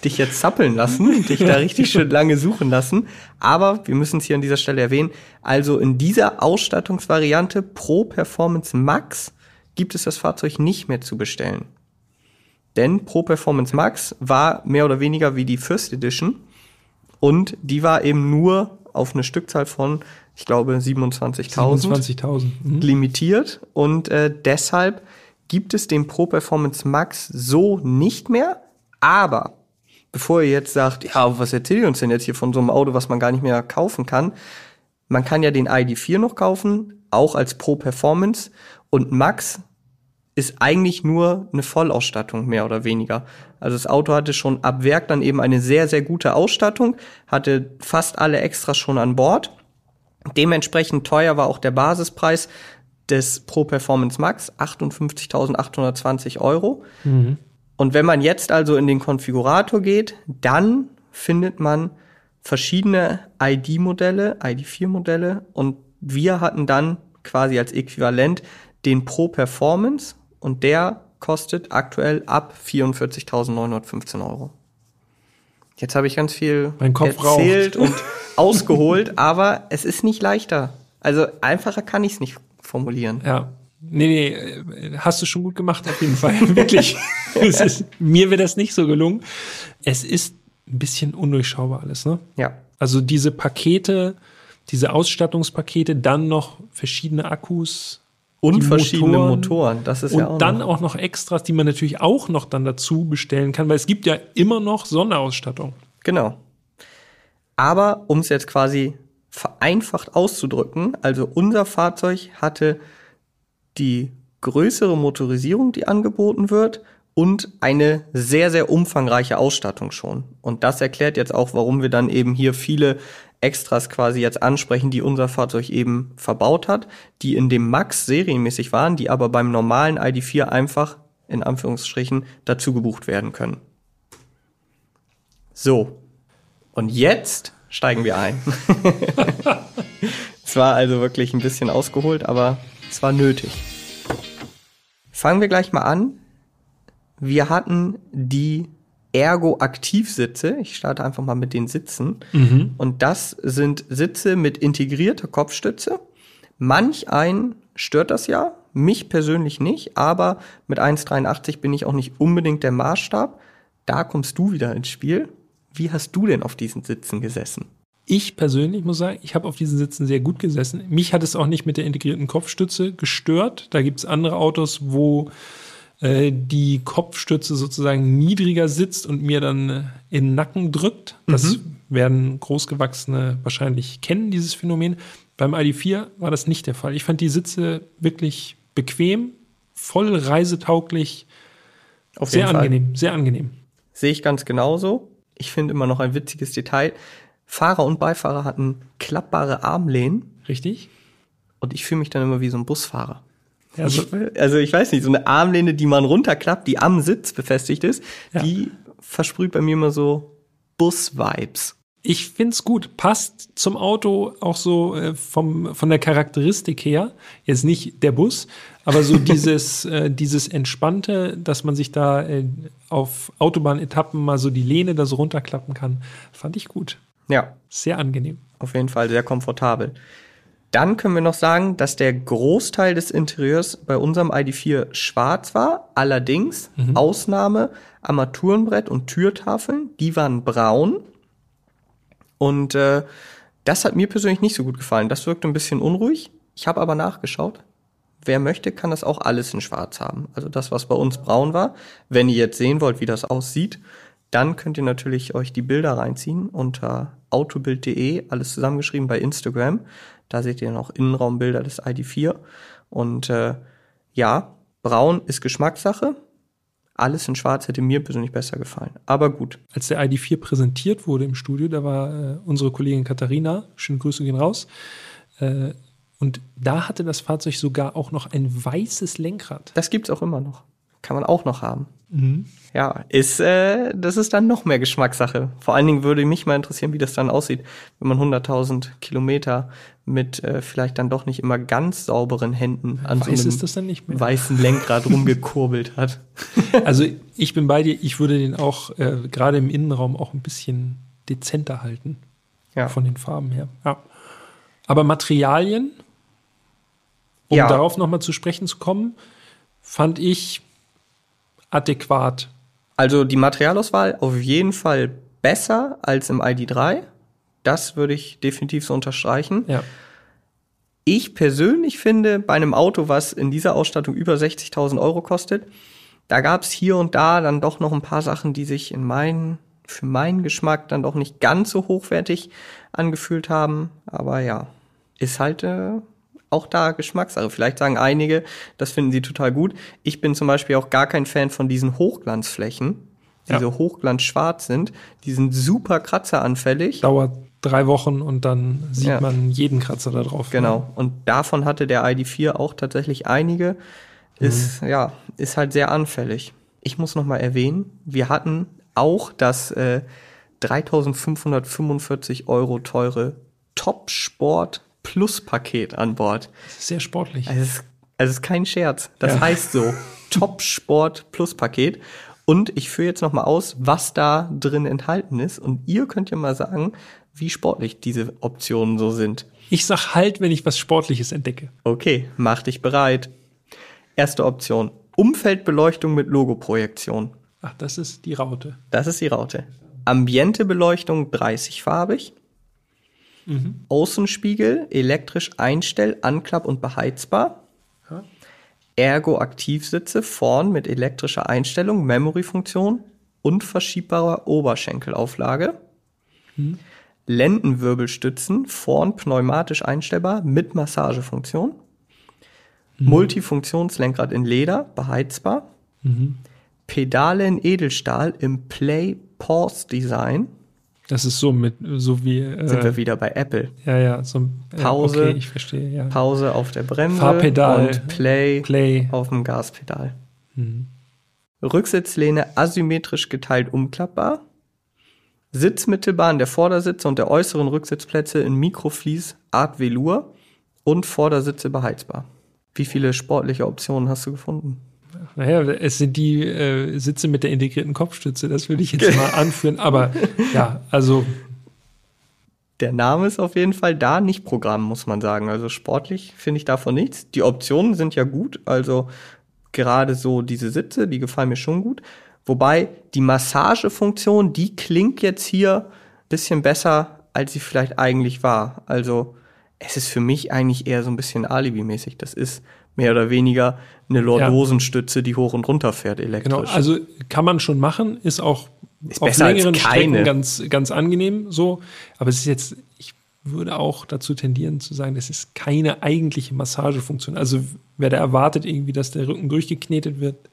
Speaker 2: dich jetzt zappeln lassen, dich da richtig schön lange suchen lassen. Aber wir müssen es hier an dieser Stelle erwähnen. Also in dieser Ausstattungsvariante Pro Performance Max gibt es das Fahrzeug nicht mehr zu bestellen. Denn Pro Performance Max war mehr oder weniger wie die First Edition und die war eben nur auf eine Stückzahl von, ich glaube, 27.000
Speaker 1: 27.000. Mhm.
Speaker 2: limitiert und äh, deshalb gibt es den Pro Performance Max so nicht mehr. Aber bevor ihr jetzt sagt, ja, was erzählt ihr uns denn jetzt hier von so einem Auto, was man gar nicht mehr kaufen kann, man kann ja den ID4 noch kaufen, auch als Pro Performance und Max ist eigentlich nur eine Vollausstattung, mehr oder weniger. Also das Auto hatte schon ab Werk dann eben eine sehr, sehr gute Ausstattung, hatte fast alle Extras schon an Bord. Dementsprechend teuer war auch der Basispreis des Pro Performance Max, 58.820 Euro. Und wenn man jetzt also in den Konfigurator geht, dann findet man verschiedene ID-Modelle, ID4-Modelle und wir hatten dann quasi als Äquivalent den Pro Performance und der kostet aktuell ab 44.915 Euro. Jetzt habe ich ganz viel
Speaker 1: Mein Kopf
Speaker 2: erzählt und ausgeholt, aber es ist nicht leichter. Also einfacher kann ich es nicht formulieren.
Speaker 1: Ja. Nee, nee, hast du schon gut gemacht, auf jeden Fall. Wirklich. ist, mir wäre das nicht so gelungen. Es ist ein bisschen undurchschaubar alles, ne?
Speaker 2: Ja.
Speaker 1: Also diese Pakete, diese Ausstattungspakete, dann noch verschiedene Akkus.
Speaker 2: Und verschiedene Motoren, das ist
Speaker 1: und
Speaker 2: ja auch
Speaker 1: dann
Speaker 2: noch.
Speaker 1: auch noch Extras, die man natürlich auch noch dann dazu bestellen kann, weil es gibt ja immer noch Sonderausstattung.
Speaker 2: Genau. Aber um es jetzt quasi vereinfacht auszudrücken, also unser Fahrzeug hatte die größere Motorisierung, die angeboten wird und eine sehr, sehr umfangreiche Ausstattung schon. Und das erklärt jetzt auch, warum wir dann eben hier viele Extras quasi jetzt ansprechen, die unser Fahrzeug eben verbaut hat, die in dem Max serienmäßig waren, die aber beim normalen ID4 einfach in Anführungsstrichen dazu gebucht werden können. So. Und jetzt steigen wir ein. es war also wirklich ein bisschen ausgeholt, aber es war nötig. Fangen wir gleich mal an. Wir hatten die Ergo-Aktivsitze. Ich starte einfach mal mit den Sitzen. Und das sind Sitze mit integrierter Kopfstütze. Manch einen stört das ja, mich persönlich nicht, aber mit 1,83 bin ich auch nicht unbedingt der Maßstab. Da kommst du wieder ins Spiel. Wie hast du denn auf diesen Sitzen gesessen?
Speaker 1: Ich persönlich muss sagen, ich habe auf diesen Sitzen sehr gut gesessen. Mich hat es auch nicht mit der integrierten Kopfstütze gestört. Da gibt es andere Autos, wo äh, die Kopfstütze sozusagen niedriger sitzt und mir dann äh, in den Nacken drückt. Das werden Großgewachsene wahrscheinlich kennen, dieses Phänomen. Beim ID4 war das nicht der Fall. Ich fand die Sitze wirklich bequem, voll reisetauglich,
Speaker 2: Auf
Speaker 1: sehr angenehm, sehr angenehm.
Speaker 2: Sehe ich ganz genauso. Ich finde immer noch ein witziges Detail. Fahrer und Beifahrer hatten klappbare Armlehnen
Speaker 1: Richtig?
Speaker 2: und ich fühle mich dann immer wie so ein Busfahrer.
Speaker 1: Ja, so,
Speaker 2: Ich, also ich weiß nicht, so eine Armlehne, die man runterklappt, die am Sitz befestigt ist,
Speaker 1: Ja.
Speaker 2: die versprüht bei mir immer so Bus-Vibes.
Speaker 1: Ich find's gut. Passt zum Auto auch so äh, vom, von der Charakteristik her. Jetzt nicht der Bus, aber so dieses, äh, dieses Entspannte, dass man sich da äh, auf Autobahnetappen mal so die Lehne da so runterklappen kann, fand ich gut.
Speaker 2: Ja,
Speaker 1: Sehr angenehm.
Speaker 2: auf jeden Fall sehr komfortabel. Dann können wir noch sagen, dass der Großteil des Interieurs bei unserem ID4 schwarz war. Allerdings, Ausnahme, Armaturenbrett und Türtafeln, die waren braun. Und äh, das hat mir persönlich nicht so gut gefallen. Das wirkte ein bisschen unruhig. Ich habe aber nachgeschaut. Wer möchte, kann das auch alles in schwarz haben. Also das, was bei uns braun war. Wenn ihr jetzt sehen wollt, wie das aussieht, dann könnt ihr natürlich euch die Bilder reinziehen unter autobild.de, alles zusammengeschrieben bei Instagram. Da seht ihr noch Innenraumbilder des ID4. Und äh, ja, braun ist Geschmackssache. Alles in schwarz hätte mir persönlich besser gefallen. Aber gut.
Speaker 1: Als der ID4 präsentiert wurde im Studio, da war äh, unsere Kollegin Katharina, schöne Grüße gehen raus, äh, und da hatte das Fahrzeug sogar auch noch ein weißes Lenkrad.
Speaker 2: Das gibt's auch immer noch. Kann man auch noch haben. Ja, ist, äh, das ist dann noch mehr Geschmackssache. Vor allen Dingen würde mich mal interessieren, wie das dann aussieht, wenn man 100.000 Kilometer mit äh, vielleicht dann doch nicht immer ganz sauberen Händen an so
Speaker 1: Weiß
Speaker 2: einem
Speaker 1: ist das dann nicht mehr.
Speaker 2: weißen Lenkrad rumgekurbelt hat.
Speaker 1: Also ich bin bei dir, ich würde den auch äh, gerade im Innenraum auch ein bisschen dezenter halten.
Speaker 2: Ja.
Speaker 1: Von den Farben her. Ja. Aber Materialien, um
Speaker 2: Ja.
Speaker 1: darauf nochmal zu sprechen zu kommen, fand ich adäquat
Speaker 2: Also die Materialauswahl auf jeden Fall besser als im ID3. Das würde ich definitiv so unterstreichen.
Speaker 1: Ja.
Speaker 2: Ich persönlich finde, bei einem Auto, was in dieser Ausstattung über 60.000 Euro kostet, da gab es hier und da dann doch noch ein paar Sachen, die sich in meinen, für meinen Geschmack dann doch nicht ganz so hochwertig angefühlt haben. Aber ja, ist halt äh, auch da Geschmackssache. Vielleicht sagen einige, das finden sie total gut. Ich bin zum Beispiel auch gar kein Fan von diesen Hochglanzflächen, die
Speaker 1: Ja.
Speaker 2: so hochglanzschwarz sind. Die sind super kratzeranfällig.
Speaker 1: Dauert drei Wochen und dann sieht
Speaker 2: Ja.
Speaker 1: man jeden Kratzer da drauf.
Speaker 2: Genau. Und davon hatte der ID4 auch tatsächlich einige. Ist, ja, ist halt sehr anfällig. Ich muss noch mal erwähnen, wir hatten auch das äh, 3545 Euro teure Top Sport Plus Paket an Bord.
Speaker 1: Sehr sportlich.
Speaker 2: Also es ist, also es ist kein Scherz. Das
Speaker 1: Ja.
Speaker 2: heißt so Top Sport Plus Paket. Und ich führe jetzt noch mal aus, was da drin enthalten ist. Und ihr könnt ja mal sagen, wie sportlich diese Optionen so sind.
Speaker 1: Ich sag halt, wenn ich was Sportliches entdecke.
Speaker 2: Okay, mach dich bereit. Erste Option. Umfeldbeleuchtung mit Logoprojektion.
Speaker 1: Ach, das ist die Raute.
Speaker 2: Das ist die Raute. Ambientebeleuchtung 30-farbig. Außenspiegel elektrisch einstell-, anklapp- und beheizbar.
Speaker 1: Ja.
Speaker 2: Ergo-Aktivsitze vorn mit elektrischer Einstellung, Memory-Funktion und verschiebbarer Oberschenkelauflage. Lendenwirbelstützen vorn pneumatisch einstellbar mit Massagefunktion. Multifunktionslenkrad in Leder, beheizbar. Pedale in Edelstahl im Play-Pause-Design.
Speaker 1: Das ist so mit, so wie,
Speaker 2: Sind wir
Speaker 1: äh,
Speaker 2: wieder bei Apple.
Speaker 1: ja, ja, so ja,
Speaker 2: Pause.
Speaker 1: Okay, ich verstehe, ja.
Speaker 2: Pause auf der Bremse
Speaker 1: Fahrpedal.
Speaker 2: und Play,
Speaker 1: Play.
Speaker 2: auf dem Gaspedal. Rücksitzlehne asymmetrisch geteilt umklappbar. Sitzmittelbahn der Vordersitze und der äußeren Rücksitzplätze in Mikroflies Art Velour und Vordersitze beheizbar. Wie viele sportliche Optionen hast du gefunden?
Speaker 1: Naja, es sind die äh, Sitze mit der integrierten Kopfstütze, das würde ich jetzt mal anführen. Aber ja, also
Speaker 2: Der Name ist auf jeden Fall da, nicht Programm, muss man sagen. Also sportlich finde ich davon nichts. Die Optionen sind ja gut, also gerade so diese Sitze, die gefallen mir schon gut. Wobei die Massagefunktion, die klingt jetzt hier ein bisschen besser, als sie vielleicht eigentlich war. Also es ist für mich eigentlich eher so ein bisschen Alibi-mäßig. Das ist mehr oder weniger eine Lordosenstütze, die hoch und runter fährt elektrisch.
Speaker 1: genau, also kann man schon machen, ist auch
Speaker 2: Ist
Speaker 1: auf längeren Strecken ganz, ganz angenehm so. Aber es ist jetzt, ich würde auch dazu tendieren zu sagen, das ist keine eigentliche Massagefunktion. Also wer da erwartet irgendwie, dass der Rücken durchgeknetet wird,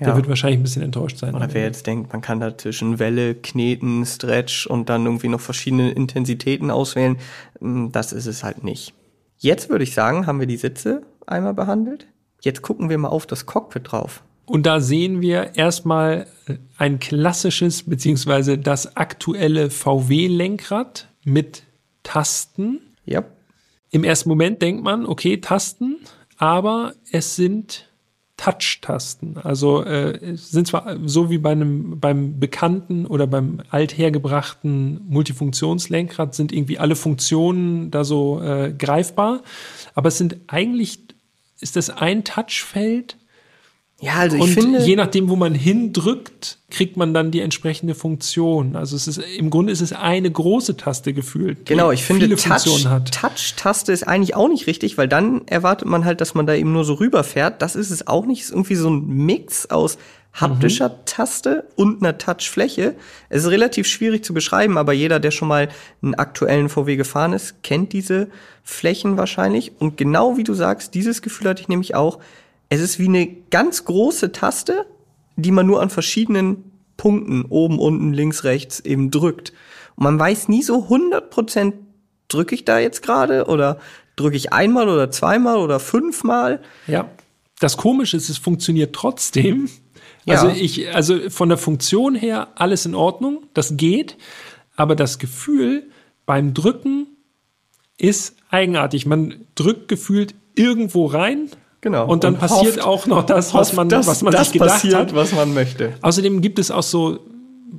Speaker 1: der
Speaker 2: Ja.
Speaker 1: wird wahrscheinlich ein bisschen enttäuscht sein.
Speaker 2: Oder wer jetzt denkt, man kann da zwischen Welle, Kneten, Stretch und dann irgendwie noch verschiedene Intensitäten auswählen, mm, das ist es halt nicht. Jetzt würde ich sagen, haben wir die Sitze einmal behandelt. Jetzt gucken wir mal auf das Cockpit drauf.
Speaker 1: Und da sehen wir erstmal ein klassisches beziehungsweise das aktuelle VW-Lenkrad mit Tasten.
Speaker 2: Ja,
Speaker 1: Im ersten Moment denkt man, okay, Tasten, aber es sind Touch-Tasten. Also äh, es sind zwar so wie bei einem beim bekannten oder beim althergebrachten Multifunktionslenkrad sind irgendwie alle Funktionen da so äh, greifbar, aber es sind eigentlich ist das ein Touchfeld
Speaker 2: ja also ich
Speaker 1: und
Speaker 2: finde,
Speaker 1: je nachdem, wo man hindrückt, kriegt man dann die entsprechende Funktion. Also es ist im Grunde ist es eine große Taste gefühlt, die
Speaker 2: genau, ich finde, Touch-. Touch-Taste ist eigentlich auch nicht richtig, weil dann erwartet man halt, dass man da eben nur so rüberfährt. Das ist es auch nicht. Es ist irgendwie so ein Mix aus haptischer
Speaker 1: Mhm.
Speaker 2: Taste und einer Touchfläche. Es ist relativ schwierig zu beschreiben, aber jeder, der schon mal einen aktuellen VW gefahren ist, kennt diese Flächen wahrscheinlich. Und genau wie du sagst, dieses Gefühl hatte ich nämlich auch. Es ist wie eine ganz große Taste, die man nur an verschiedenen Punkten, oben, unten, links, rechts, eben drückt. Und man weiß nie so 100% drücke ich da jetzt gerade oder drücke ich einmal oder zweimal oder fünfmal.
Speaker 1: Ja. Das Komische ist, es funktioniert trotzdem.
Speaker 2: Ja.
Speaker 1: Also ich, also von der Funktion her alles in Ordnung, das geht, aber das Gefühl beim Drücken ist eigenartig. Man drückt gefühlt irgendwo rein.
Speaker 2: Genau.
Speaker 1: Und dann
Speaker 2: Und
Speaker 1: passiert
Speaker 2: hofft-
Speaker 1: auch noch das, was man,
Speaker 2: dass
Speaker 1: was man
Speaker 2: das
Speaker 1: sich gedacht
Speaker 2: passiert,
Speaker 1: hat.
Speaker 2: was man möchte.
Speaker 1: Außerdem gibt es auch so,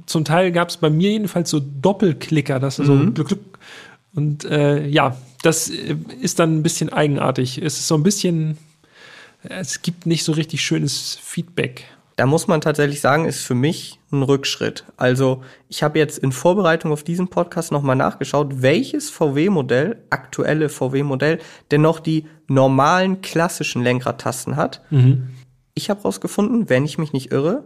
Speaker 1: zum Teil gab es bei mir jedenfalls so Doppelklicker, dass so
Speaker 2: Mhm.
Speaker 1: glück, glück. Und äh, ja, das äh, ist dann ein bisschen eigenartig. Es ist so ein bisschen, es gibt nicht so richtig schönes Feedback.
Speaker 2: Da muss man tatsächlich sagen, ist für mich ein Rückschritt. Also ich habe jetzt in Vorbereitung auf diesen Podcast nochmal nachgeschaut, welches VW-Modell, aktuelle VW-Modell, denn noch die normalen klassischen Lenkradtasten hat.
Speaker 1: Mhm.
Speaker 2: Ich habe rausgefunden, wenn ich mich nicht irre,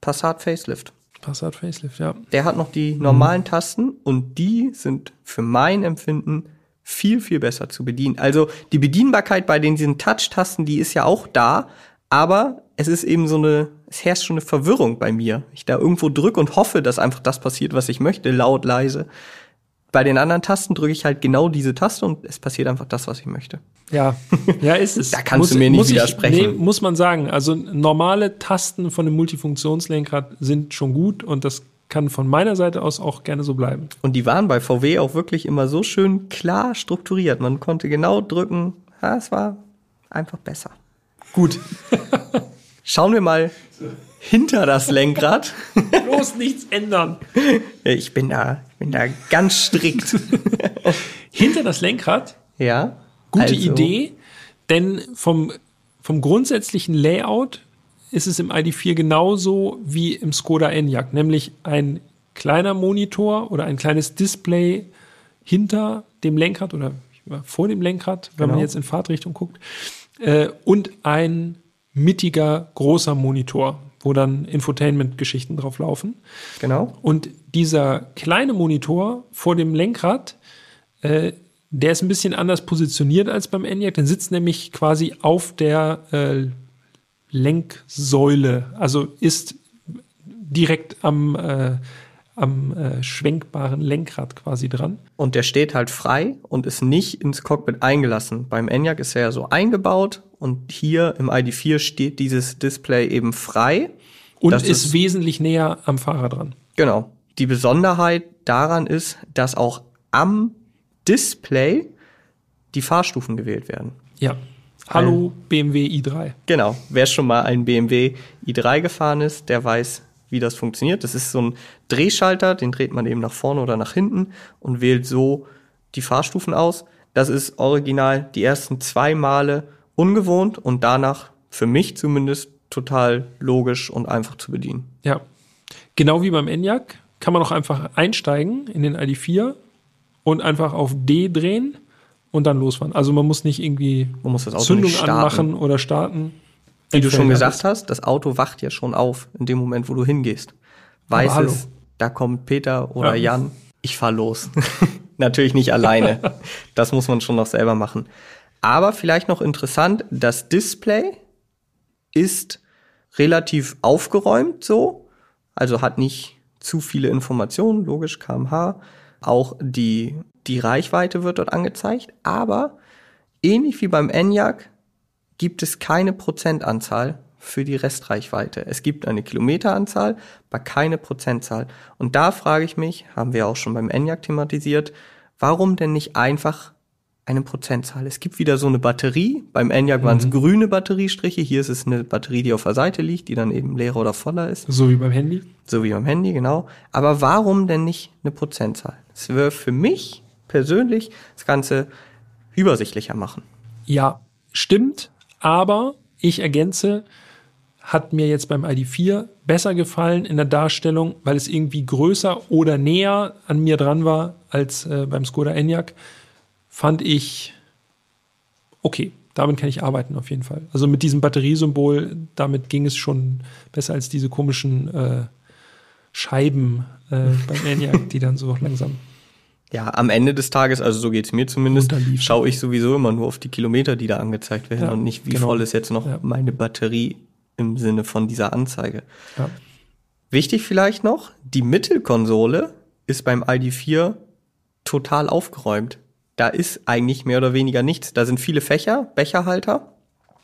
Speaker 2: Passat Facelift.
Speaker 1: Passat Facelift, ja.
Speaker 2: Der hat noch die normalen Tasten und die sind für mein Empfinden viel, viel besser zu bedienen. Also die Bedienbarkeit bei den, diesen Touch-Tasten, die ist ja auch da, aber es ist eben so eine, es herrscht schon eine Verwirrung bei mir. Ich da irgendwo drücke und hoffe, dass einfach das passiert, was ich möchte, laut, leise. Bei den anderen Tasten drücke ich halt genau diese Taste und es passiert einfach das, was ich möchte.
Speaker 1: Ja, ja, ist es.
Speaker 2: Da kannst du mir nicht
Speaker 1: muss ich-
Speaker 2: widersprechen.
Speaker 1: nee, muss man sagen. Also normale Tasten von einem Multifunktionslenkrad sind schon gut und das kann von meiner Seite aus auch gerne so bleiben.
Speaker 2: Und die waren bei VW auch wirklich immer so schön klar strukturiert. Man konnte genau drücken. Ja, es war einfach besser. Gut. Schauen wir mal hinter das Lenkrad.
Speaker 1: Bloß nichts ändern.
Speaker 2: Ich bin da, ich bin da ganz strikt.
Speaker 1: Hinter das Lenkrad,
Speaker 2: Ja.
Speaker 1: gute
Speaker 2: also,
Speaker 1: Idee, denn vom, vom grundsätzlichen Layout ist es im ID4 genauso wie im Skoda Enyaq, nämlich ein kleiner Monitor oder ein kleines Display hinter dem Lenkrad oder vor dem Lenkrad, wenn man
Speaker 2: Genau.
Speaker 1: jetzt in Fahrtrichtung guckt, äh, und ein mittiger großer Monitor, wo dann Infotainment-Geschichten drauf laufen.
Speaker 2: Genau.
Speaker 1: Und dieser kleine Monitor vor dem Lenkrad, äh, der ist ein bisschen anders positioniert als beim Enyaq. Der sitzt nämlich quasi auf der äh, Lenksäule, also ist direkt am, äh, am äh, schwenkbaren Lenkrad quasi dran.
Speaker 2: Und der steht halt frei und ist nicht ins Cockpit eingelassen. Beim Enyaq ist er ja so eingebaut und hier im ID4 steht dieses Display eben frei.
Speaker 1: Und ist,
Speaker 2: ist-
Speaker 1: wesentlich näher am Fahrer dran.
Speaker 2: Genau. Die Besonderheit daran ist, dass auch am Display die Fahrstufen gewählt werden.
Speaker 1: Ja. Hallo BMW i3.
Speaker 2: Genau. Wer schon mal einen BMW i3 gefahren ist, der weiß, wie das funktioniert. Das ist so ein Drehschalter, den dreht man eben nach vorne oder nach hinten und wählt so die Fahrstufen aus. Das ist original die ersten zwei Male ungewohnt und danach für mich zumindest total logisch und einfach zu bedienen.
Speaker 1: Ja. Genau wie beim Enyaq kann man auch einfach einsteigen in den ID4 und einfach auf D drehen und dann losfahren. Also man muss nicht irgendwie
Speaker 2: Man muss das Auto
Speaker 1: Zündung anmachen oder starten.
Speaker 2: Wie du schon gesagt hast, das Auto wacht ja schon auf in dem Moment, wo du hingehst. Weiß es, da kommt Peter oder
Speaker 1: Ja.
Speaker 2: Jan, ich fahr los. Natürlich nicht alleine. Das muss man schon noch selber machen. Aber vielleicht noch interessant, das Display ist relativ aufgeräumt so, also hat nicht zu viele Informationen, logisch kmh. Auch die, die Reichweite wird dort angezeigt, aber ähnlich wie beim Enyaq gibt es keine Prozentanzahl für die Restreichweite. Es gibt eine Kilometeranzahl, aber keine Prozentzahl. Und da frage ich mich, haben wir auch schon beim Enyaq thematisiert, warum denn nicht einfach eine Prozentzahl? Es gibt wieder so eine Batterie. Beim Enyaq waren es grüne Batteriestriche. Hier ist es eine Batterie, die auf der Seite liegt, die dann eben leerer oder voller ist.
Speaker 1: So wie beim Handy.
Speaker 2: So wie beim Handy, genau. Aber warum denn nicht eine Prozentzahl? Es wäre für mich persönlich das Ganze übersichtlicher machen.
Speaker 1: Ja, stimmt, aber ich ergänze, hat mir jetzt beim ID4 besser gefallen in der Darstellung, weil es irgendwie größer oder näher an mir dran war als äh, beim Skoda Enyaq. Fand ich okay. Damit kann ich arbeiten auf jeden Fall. Also mit diesem Batteriesymbol, damit ging es schon besser als diese komischen äh, Scheiben äh, beim Enyaq, die dann so langsam.
Speaker 2: Ja, am Ende des Tages, also so geht's mir zumindest, schaue ich sowieso immer nur auf die Kilometer, die da angezeigt werden
Speaker 1: Ja,
Speaker 2: und nicht, wie
Speaker 1: genau.
Speaker 2: voll ist jetzt noch
Speaker 1: Ja.
Speaker 2: meine Batterie im Sinne von dieser Anzeige.
Speaker 1: Ja.
Speaker 2: Wichtig vielleicht noch, die Mittelkonsole ist beim ID4 total aufgeräumt. Da ist eigentlich mehr oder weniger nichts. Da sind viele Fächer, Becherhalter,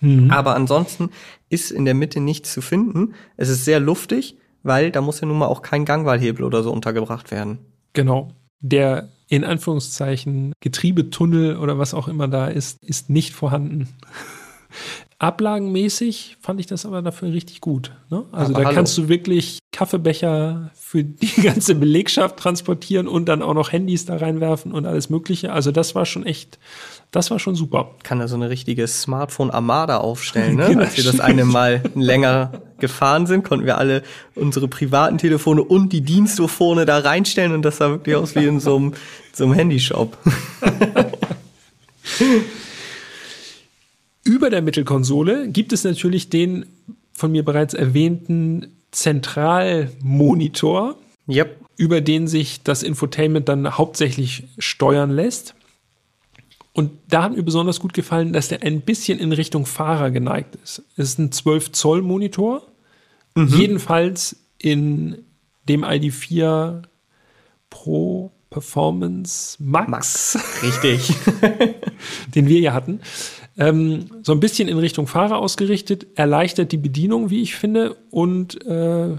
Speaker 1: Mhm.
Speaker 2: aber ansonsten ist in der Mitte nichts zu finden. Es ist sehr luftig, weil da muss ja nun mal auch kein Gangwahlhebel oder so untergebracht werden.
Speaker 1: Genau. Der in Anführungszeichen Getriebetunnel oder was auch immer da ist, ist nicht vorhanden. Ablagenmäßig fand ich das aber dafür richtig gut. Ne? Also
Speaker 2: Aber
Speaker 1: da
Speaker 2: hallo.
Speaker 1: kannst du wirklich Kaffeebecher für die ganze Belegschaft transportieren und dann auch noch Handys da reinwerfen und alles Mögliche. Also das war schon echt, das war schon super.
Speaker 2: Kann da so eine richtige Smartphone-Armada aufstellen, ne?
Speaker 1: Genau,
Speaker 2: Als wir das eine Mal länger gefahren sind, konnten wir alle unsere privaten Telefone und die Dienstofone da reinstellen und das sah wirklich aus wie in so einem, so einem Handyshop.
Speaker 1: Über der Mittelkonsole gibt es natürlich den von mir bereits erwähnten Zentralmonitor,
Speaker 2: Yep.
Speaker 1: über den sich das Infotainment dann hauptsächlich steuern lässt. Und da hat mir besonders gut gefallen, dass der ein bisschen in Richtung Fahrer geneigt ist. Es ist ein 12 Zoll Monitor, jedenfalls in dem ID4 Pro Performance Max,
Speaker 2: Max. Richtig.
Speaker 1: den wir ja hatten. Ähm, so ein bisschen in Richtung Fahrer ausgerichtet, erleichtert die Bedienung, wie ich finde, und äh,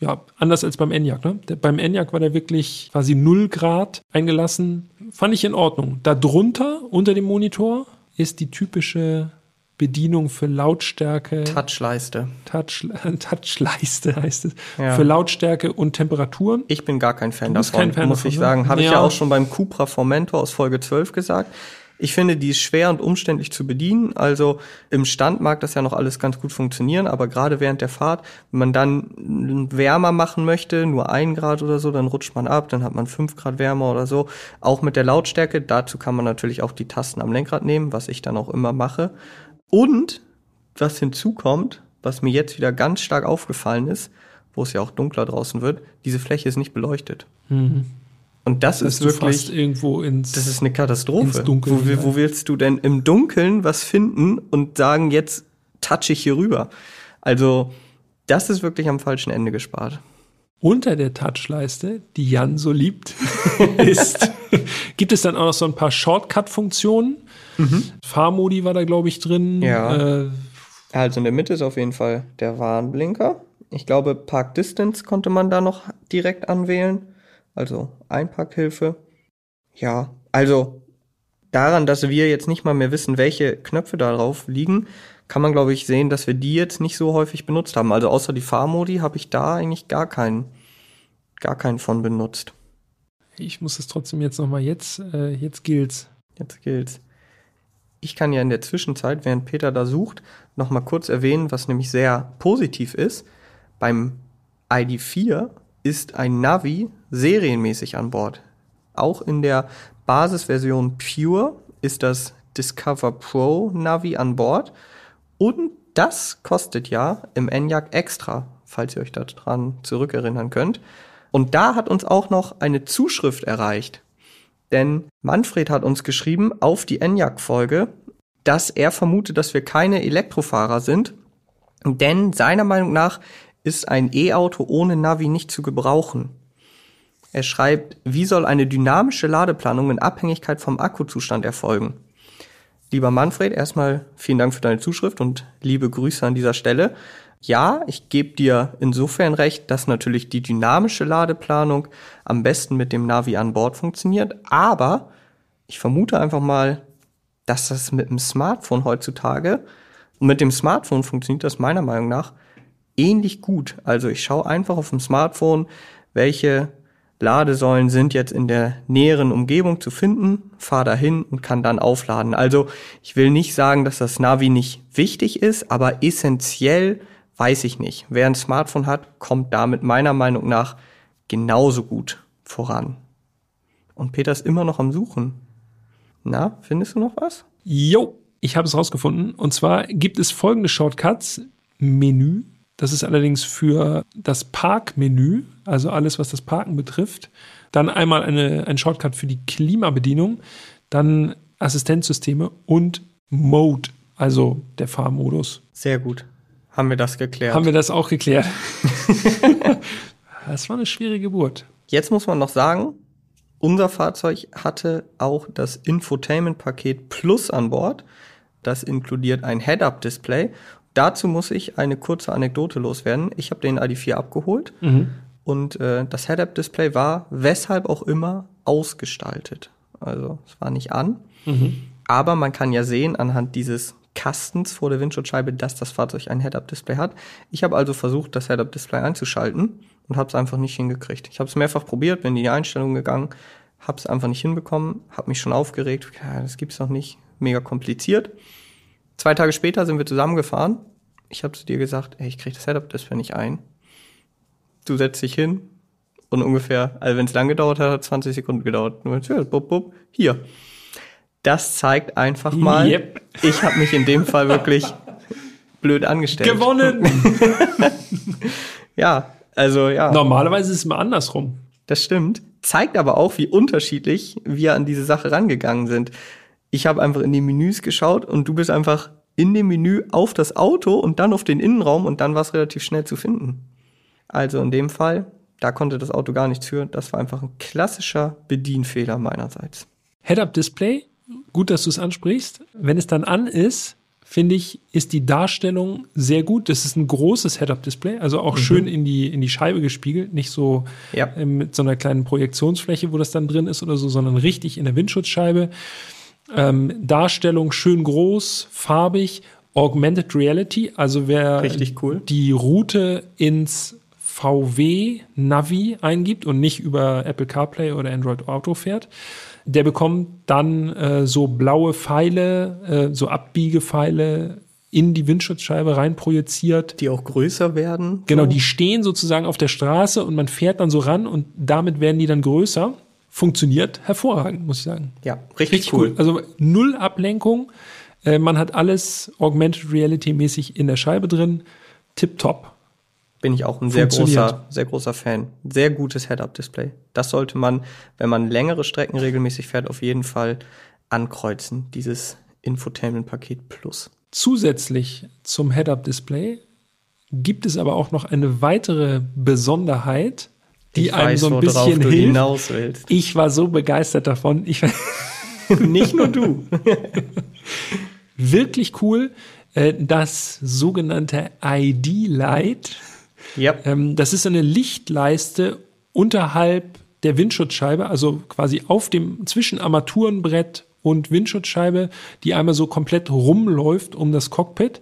Speaker 1: ja, anders als beim Enyaq. Ne? Der, beim Enyaq war der wirklich quasi 0 Grad eingelassen. Fand ich in Ordnung. Darunter, unter dem Monitor, ist die typische Bedienung für Lautstärke.
Speaker 2: Touchleiste.
Speaker 1: Touch, Touchleiste heißt es.
Speaker 2: Ja.
Speaker 1: Für Lautstärke und Temperaturen.
Speaker 2: Ich bin gar kein Fan davon,
Speaker 1: kein Fan
Speaker 2: muss
Speaker 1: davon,
Speaker 2: ich
Speaker 1: ne?
Speaker 2: sagen. Habe ich
Speaker 1: Ja.
Speaker 2: ja auch schon beim Cupra Formentor aus Folge 12 gesagt. Ich finde, die ist schwer und umständlich zu bedienen. Also im Stand mag das ja noch alles ganz gut funktionieren, aber gerade während der Fahrt, wenn man dann wärmer machen möchte, nur ein Grad oder so, dann rutscht man ab, dann hat man fünf Grad wärmer oder so. Auch mit der Lautstärke, dazu kann man natürlich auch die Tasten am Lenkrad nehmen, was ich dann auch immer mache. Und was hinzukommt, was mir jetzt wieder ganz stark aufgefallen ist, wo es ja auch dunkler draußen wird, diese Fläche ist nicht beleuchtet. Und das, ist wirklich,
Speaker 1: irgendwo ins.
Speaker 2: das ist eine Katastrophe.
Speaker 1: ins Dunkel
Speaker 2: wo, wo willst du denn im Dunkeln was finden und sagen, jetzt touch ich hier rüber? Also, das ist wirklich am falschen Ende gespart.
Speaker 1: unter der Touchleiste, die Jan so liebt, ist, gibt es dann auch noch so ein paar Shortcut-Funktionen. Fahrmodi war da, glaube ich, drin.
Speaker 2: Ja.
Speaker 1: Äh,
Speaker 2: Also in der Mitte ist auf jeden Fall der Warnblinker. Ich glaube, Park Distance konnte man da noch direkt anwählen. Also Einparkhilfe. Ja, also daran, dass wir jetzt nicht mal mehr wissen, welche Knöpfe da drauf liegen, kann man, glaube ich, sehen, dass wir die jetzt nicht so häufig benutzt haben. Also außer die Fahrmodi habe ich da eigentlich gar keinen, gar keinen von benutzt.
Speaker 1: ich muss es trotzdem jetzt noch mal jetzt, äh, jetzt gilt's.
Speaker 2: Jetzt gilt's. Ich kann ja in der Zwischenzeit, während Peter da sucht, noch mal kurz erwähnen, was nämlich sehr positiv ist. Beim ID4 ist ein Navi serienmäßig an Bord. Auch in der Basisversion Pure ist das Discover Pro Navi an Bord. Und das kostet ja im Enyaq extra, falls ihr euch daran zurückerinnern könnt. Und da hat uns auch noch eine Zuschrift erreicht. Denn Manfred hat uns geschrieben auf die Enyaq-Folge, dass er vermutet, dass wir keine Elektrofahrer sind. Denn seiner Meinung nach ist ein E-Auto ohne Navi nicht zu gebrauchen. Er schreibt, wie soll eine dynamische Ladeplanung in Abhängigkeit vom Akkuzustand erfolgen? Lieber Manfred, erstmal vielen Dank für deine Zuschrift und liebe Grüße an dieser Stelle. Ja, ich gebe dir insofern recht, dass natürlich die dynamische Ladeplanung am besten mit dem Navi an Bord funktioniert, aber ich vermute einfach mal, dass das mit dem Smartphone heutzutage mit dem Smartphone funktioniert das meiner Meinung nach ähnlich gut. Also ich schaue einfach auf dem Smartphone, welche Ladesäulen sind jetzt in der näheren Umgebung zu finden, fahre dahin und kann dann aufladen. Also ich will nicht sagen, dass das Navi nicht wichtig ist, aber essentiell weiß ich nicht. Wer ein Smartphone hat, kommt damit meiner Meinung nach genauso gut voran. Und Peter ist immer noch am Suchen. Na, findest du noch was?
Speaker 1: Jo, ich habe es rausgefunden. Und zwar gibt es folgende Shortcuts. Menü. Das ist allerdings für das Parkmenü, also alles, was das Parken betrifft. Dann einmal eine, ein Shortcut für die Klimabedienung. Dann Assistenzsysteme und Mode, also der Fahrmodus.
Speaker 2: Sehr gut. Haben wir das geklärt.
Speaker 1: Haben wir das auch geklärt? das war eine schwierige Geburt.
Speaker 2: Jetzt muss man noch sagen, unser Fahrzeug hatte auch das Infotainment-Paket Plus an Bord. Das inkludiert ein Head-Up-Display. Dazu muss ich eine kurze Anekdote loswerden. Ich habe den ID4 abgeholt und äh, das Head-Up-Display war, weshalb auch immer, ausgestaltet. Also es war nicht an. Aber man kann ja sehen, anhand dieses Kastens vor der Windschutzscheibe, dass das Fahrzeug ein Head-Up-Display hat. Ich habe also versucht, das Head-Up-Display einzuschalten und habe es einfach nicht hingekriegt. Ich habe es mehrfach probiert, bin in die Einstellung gegangen, habe es einfach nicht hinbekommen, habe mich schon aufgeregt. Ja, das gibt's noch nicht, mega kompliziert. Zwei Tage später sind wir zusammengefahren. Ich habe zu dir gesagt, ey, ich krieg das Head-Up-Display nicht ein. Du setzt dich hin und ungefähr, also wenn es lang gedauert hat, hat 20 Sekunden gedauert. Nur, ja, bub, bub, hier. Das zeigt einfach mal,
Speaker 1: Yep.
Speaker 2: ich habe mich in dem Fall wirklich blöd angestellt.
Speaker 1: Gewonnen!
Speaker 2: Ja, also ja,
Speaker 1: Normalerweise ist es immer andersrum.
Speaker 2: das stimmt. Zeigt aber auch, wie unterschiedlich wir an diese Sache rangegangen sind. Ich habe einfach in die Menüs geschaut und du bist einfach in dem Menü auf das Auto und dann auf den Innenraum und dann war es relativ schnell zu finden. Also in dem Fall, da konnte das Auto gar nichts für. Das war einfach ein klassischer Bedienfehler meinerseits.
Speaker 1: Head-Up-Display, gut, dass du es ansprichst. Wenn es dann an ist, finde ich, ist die Darstellung sehr gut. Das ist ein großes Head-Up-Display, also auch schön in die, in die Scheibe gespiegelt, nicht so
Speaker 2: Ja.
Speaker 1: ähm, mit so einer kleinen Projektionsfläche, wo das dann drin ist oder so, sondern richtig in der Windschutzscheibe. Ähm, Darstellung schön groß, farbig, Augmented Reality, also wer
Speaker 2: Richtig cool.
Speaker 1: die Route ins VW Navi eingibt und nicht über Apple CarPlay oder Android Auto fährt, der bekommt dann äh, so blaue Pfeile, äh, so Abbiegepfeile in die Windschutzscheibe rein projiziert.
Speaker 2: Die auch größer werden.
Speaker 1: Genau, die stehen sozusagen auf der Straße und man fährt dann so ran und damit werden die dann größer. Funktioniert hervorragend, muss ich sagen.
Speaker 2: Ja, richtig, cool.
Speaker 1: Also null Ablenkung. Äh, man hat alles Augmented Reality mäßig in der Scheibe drin. Tipptopp.
Speaker 2: bin ich auch ein sehr großer, sehr großer Fan. Sehr gutes Head-Up-Display. Das sollte man, wenn man längere Strecken regelmäßig fährt, auf jeden Fall ankreuzen. Dieses Infotainment-Paket Plus.
Speaker 1: Zusätzlich zum Head-Up-Display gibt es aber auch noch eine weitere Besonderheit, die
Speaker 2: Ich
Speaker 1: einem
Speaker 2: weiß,
Speaker 1: so ein bisschen hilft. Ich war so begeistert davon. Ich
Speaker 2: Nicht nur du.
Speaker 1: wirklich cool. äh, Das sogenannte ID-Light.
Speaker 2: ja.
Speaker 1: Ähm, das ist eine Lichtleiste unterhalb der Windschutzscheibe, also quasi auf dem zwischen Armaturenbrett und Windschutzscheibe, die einmal so komplett rumläuft um das Cockpit.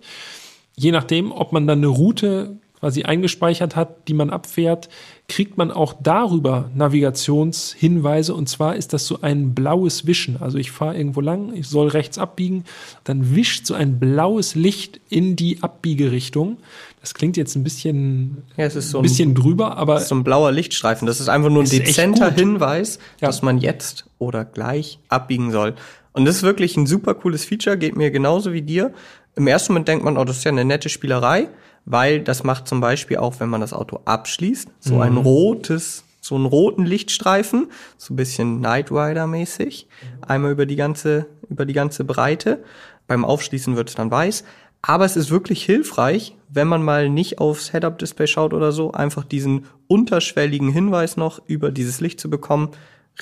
Speaker 1: Je nachdem, ob man dann eine Route quasi eingespeichert hat, die man abfährt, kriegt man auch darüber Navigationshinweise. Und zwar ist das so ein blaues Wischen. Also ich fahre irgendwo lang, ich soll rechts abbiegen, dann wischt so ein blaues Licht in die Abbiegerichtung. Das klingt jetzt ein bisschen,
Speaker 2: Ja, es ist so
Speaker 1: ein bisschen drüber, aber
Speaker 2: so ein blauer Lichtstreifen. Das ist einfach nur ein
Speaker 1: Ist
Speaker 2: dezenter. Hinweis,
Speaker 1: Ja.
Speaker 2: dass man jetzt oder gleich abbiegen soll. Und das ist wirklich ein super cooles Feature, geht mir genauso wie dir. Im ersten Moment denkt man, oh, das ist ja eine nette Spielerei, weil das macht zum Beispiel auch, wenn man das Auto abschließt, so ein rotes, so einen roten Lichtstreifen, so ein bisschen Knight Rider mäßig, einmal über die ganze, über die ganze Breite. Beim Aufschließen wird es dann weiß. Aber es ist wirklich hilfreich, wenn man mal nicht aufs Head-Up-Display schaut oder so, einfach diesen unterschwelligen Hinweis noch über dieses Licht zu bekommen.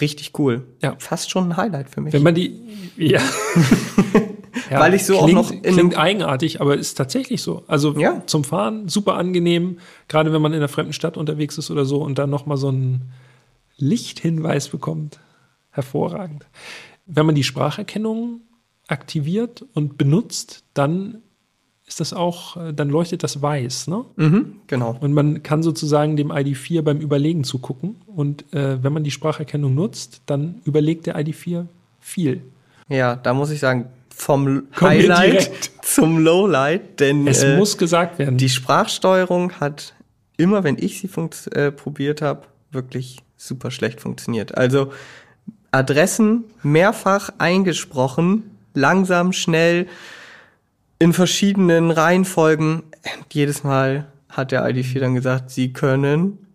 Speaker 2: Richtig cool.
Speaker 1: Ja.
Speaker 2: Fast schon ein Highlight für mich.
Speaker 1: wenn man die, ja. Ja,
Speaker 2: Weil ich so auch
Speaker 1: klingt,
Speaker 2: noch in
Speaker 1: klingt eigenartig, aber ist tatsächlich so. Also
Speaker 2: Ja.
Speaker 1: zum Fahren super angenehm, gerade wenn man in einer fremden Stadt unterwegs ist oder so und dann noch mal so einen Lichthinweis bekommt. Hervorragend. Wenn man die Spracherkennung aktiviert und benutzt, dann ist das auch, äh, dann leuchtet das weiß, ne?
Speaker 2: mhm, genau.
Speaker 1: Und man kann sozusagen dem ID4 beim Überlegen zugucken. Und äh, wenn man die Spracherkennung nutzt, dann überlegt der ID4 viel.
Speaker 2: Ja, da muss ich sagen, vom
Speaker 1: Kommen
Speaker 2: Highlight zum Lowlight, denn
Speaker 1: Es
Speaker 2: äh,
Speaker 1: muss gesagt werden.
Speaker 2: die Sprachsteuerung hat immer, wenn ich sie äh, probiert habe, wirklich super schlecht funktioniert. Also Adressen mehrfach eingesprochen, langsam, schnell, in verschiedenen Reihenfolgen. Und jedes Mal hat der ID4 dann gesagt, sie können.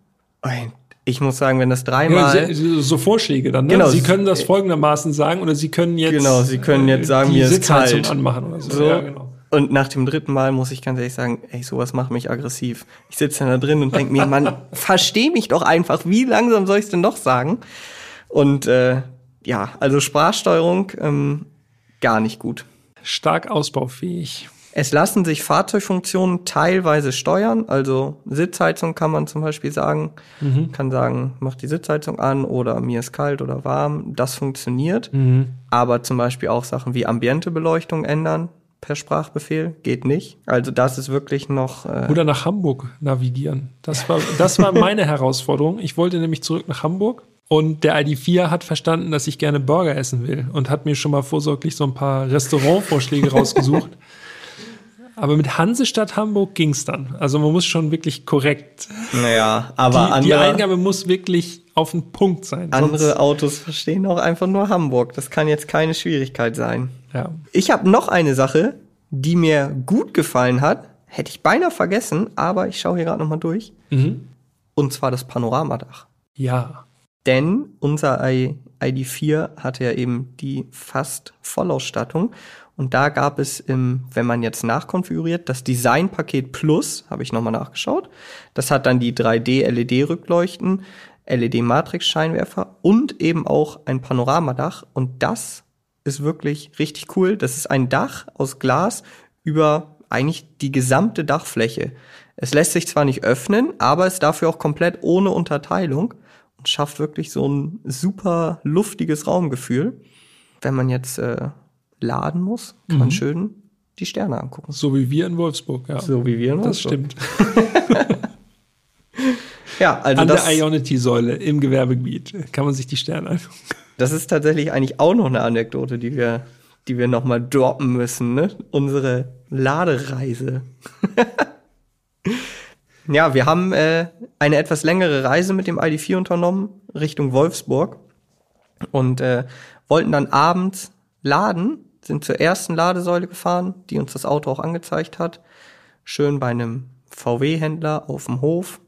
Speaker 2: Und Ich muss sagen, wenn das
Speaker 1: Ja,
Speaker 2: dreimal.
Speaker 1: so, so Vorschläge dann. Ne?
Speaker 2: Genau.
Speaker 1: Sie können das folgendermaßen sagen oder Sie können jetzt
Speaker 2: Genau, Sie können jetzt sagen, mir ist kalt.
Speaker 1: anmachen oder so.
Speaker 2: So.
Speaker 1: Ja, genau.
Speaker 2: Und nach dem dritten Mal muss ich ganz ehrlich sagen, ey, sowas macht mich aggressiv. Ich sitze dann da drin und denke mir, Mann, versteh mich doch einfach. Wie langsam soll ich denn noch sagen? Und äh, ja, also Sprachsteuerung ähm, gar nicht gut.
Speaker 1: Stark ausbaufähig.
Speaker 2: Es lassen sich Fahrzeugfunktionen teilweise steuern. Also Sitzheizung kann man zum Beispiel sagen, kann sagen, mach die Sitzheizung an oder mir ist kalt oder warm. Das funktioniert. Aber zum Beispiel auch Sachen wie Ambientebeleuchtung ändern per Sprachbefehl, geht nicht. Also das ist wirklich noch. Äh
Speaker 1: Oder nach Hamburg navigieren. Das war, das war meine Herausforderung. Ich wollte nämlich zurück nach Hamburg und der ID4 hat verstanden, dass ich gerne Burger essen will und hat mir schon mal vorsorglich so ein paar Restaurantvorschläge rausgesucht. Aber mit Hansestadt Hamburg ging's dann. Also man muss schon wirklich korrekt.
Speaker 2: Naja, aber
Speaker 1: die,
Speaker 2: andere,
Speaker 1: die Eingabe muss wirklich auf den Punkt sein.
Speaker 2: andere Autos verstehen auch einfach nur Hamburg. Das kann jetzt keine Schwierigkeit sein.
Speaker 1: ja.
Speaker 2: Ich habe noch eine Sache, die mir gut gefallen hat. Hätte ich beinahe vergessen, aber ich schaue hier gerade noch mal durch.
Speaker 1: Mhm.
Speaker 2: Und zwar das Panoramadach.
Speaker 1: Ja.
Speaker 2: Denn unser I ID4 hatte ja eben die fast Vollausstattung. Und da gab es, im, wenn man jetzt nachkonfiguriert, das Designpaket Plus, habe ich nochmal nachgeschaut. Das hat dann die 3D-LED-Rückleuchten, LED-Matrix-Scheinwerfer und eben auch ein Panoramadach. Und das ist wirklich richtig cool. Das ist ein Dach aus Glas über eigentlich die gesamte Dachfläche. Es lässt sich zwar nicht öffnen, aber ist dafür auch komplett ohne Unterteilung und schafft wirklich so ein super luftiges Raumgefühl. Wenn man jetzt äh, laden muss, kann man schön die Sterne angucken.
Speaker 1: So wie wir in Wolfsburg, ja.
Speaker 2: So wie wir in
Speaker 1: das
Speaker 2: Wolfsburg.
Speaker 1: stimmt.
Speaker 2: Ja, also
Speaker 1: An
Speaker 2: das,
Speaker 1: der Ionity-Säule im Gewerbegebiet kann man sich die Sterne angucken.
Speaker 2: das ist tatsächlich eigentlich auch noch eine Anekdote, die wir, die wir noch mal droppen müssen. Ne? Unsere Ladereise. ja, wir haben äh, eine etwas längere Reise mit dem ID4 unternommen Richtung Wolfsburg und äh, wollten dann abends laden, sind zur ersten Ladesäule gefahren, die uns das Auto auch angezeigt hat. Schön bei einem VW-Händler auf dem Hof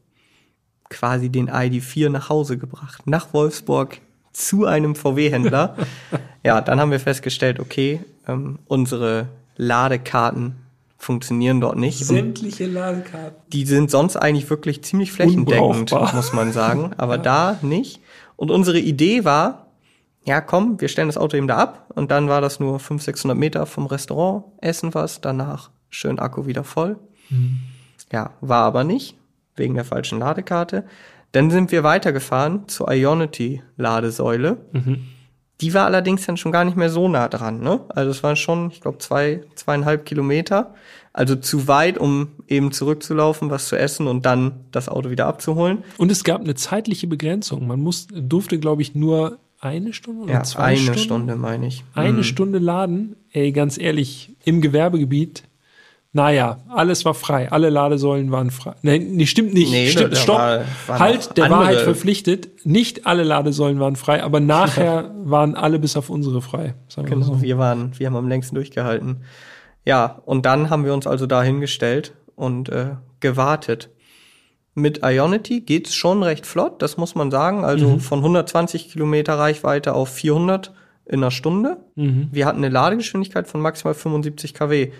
Speaker 2: quasi den ID4 nach Hause gebracht, nach Wolfsburg zu einem VW-Händler. ja, dann haben wir festgestellt, okay, ähm, unsere Ladekarten funktionieren dort nicht.
Speaker 1: Sämtliche Ladekarten.
Speaker 2: die sind sonst eigentlich wirklich ziemlich flächendeckend, muss man sagen. Aber da nicht. Und unsere Idee war, ja komm, wir stellen das Auto eben da ab. Und dann war das nur 500, 600 Meter vom Restaurant, essen was, danach schön Akku wieder voll. Ja, war aber nicht, wegen der falschen Ladekarte. Dann sind wir weitergefahren zur Ionity-Ladesäule. Die war allerdings dann schon gar nicht mehr so nah dran. Ne? Also es waren schon, ich glaube, zwei, zweieinhalb Kilometer. Also zu weit, um eben zurückzulaufen, was zu essen und dann das Auto wieder abzuholen.
Speaker 1: Und es gab eine zeitliche Begrenzung. Man muss, durfte, glaube ich, nur eine Stunde oder
Speaker 2: Ja,
Speaker 1: zwei
Speaker 2: eine
Speaker 1: Stunden?
Speaker 2: Stunde, meine ich.
Speaker 1: Eine Stunden laden. Ey, ganz ehrlich, im Gewerbegebiet, naja, alles war frei. Alle Ladesäulen waren frei. Nein, nee, stimmt nicht.
Speaker 2: Nee,
Speaker 1: stimmt, stopp.
Speaker 2: war- waren
Speaker 1: halt, der
Speaker 2: andere.
Speaker 1: Wahrheit verpflichtet. Nicht alle Ladesäulen waren frei, aber nachher waren alle bis auf unsere frei. Sagen wir
Speaker 2: Genau,
Speaker 1: so.
Speaker 2: wir waren, wir haben am längsten durchgehalten. Ja, und dann haben wir uns also da hingestellt und äh, gewartet. Mit Ionity geht's schon recht flott, das muss man sagen. Also von 120 Kilometer Reichweite auf 400 in einer Stunde. Wir hatten eine Ladegeschwindigkeit von maximal 75 kW.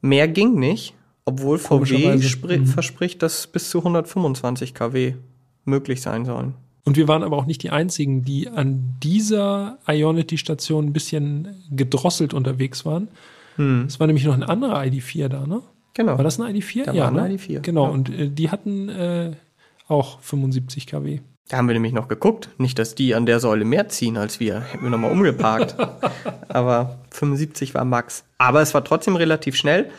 Speaker 2: Mehr ging nicht, obwohl VW spri- verspricht, dass bis zu 125 kW möglich sein sollen.
Speaker 1: Und wir waren aber auch nicht die einzigen, die an dieser Ionity-Station ein bisschen gedrosselt unterwegs waren. Es war nämlich noch ein anderer ID4 da, ne?
Speaker 2: Genau.
Speaker 1: War das ein ID4?
Speaker 2: Da
Speaker 1: ja,
Speaker 2: war ein
Speaker 1: ne?
Speaker 2: ID4,
Speaker 1: Genau,
Speaker 2: ja.
Speaker 1: und äh, die hatten äh, auch 75 kW.
Speaker 2: Da haben wir nämlich noch geguckt. Nicht, dass die an der Säule mehr ziehen als wir. Hätten wir nochmal umgeparkt. Aber 75 war Max. Aber es war trotzdem relativ schnell.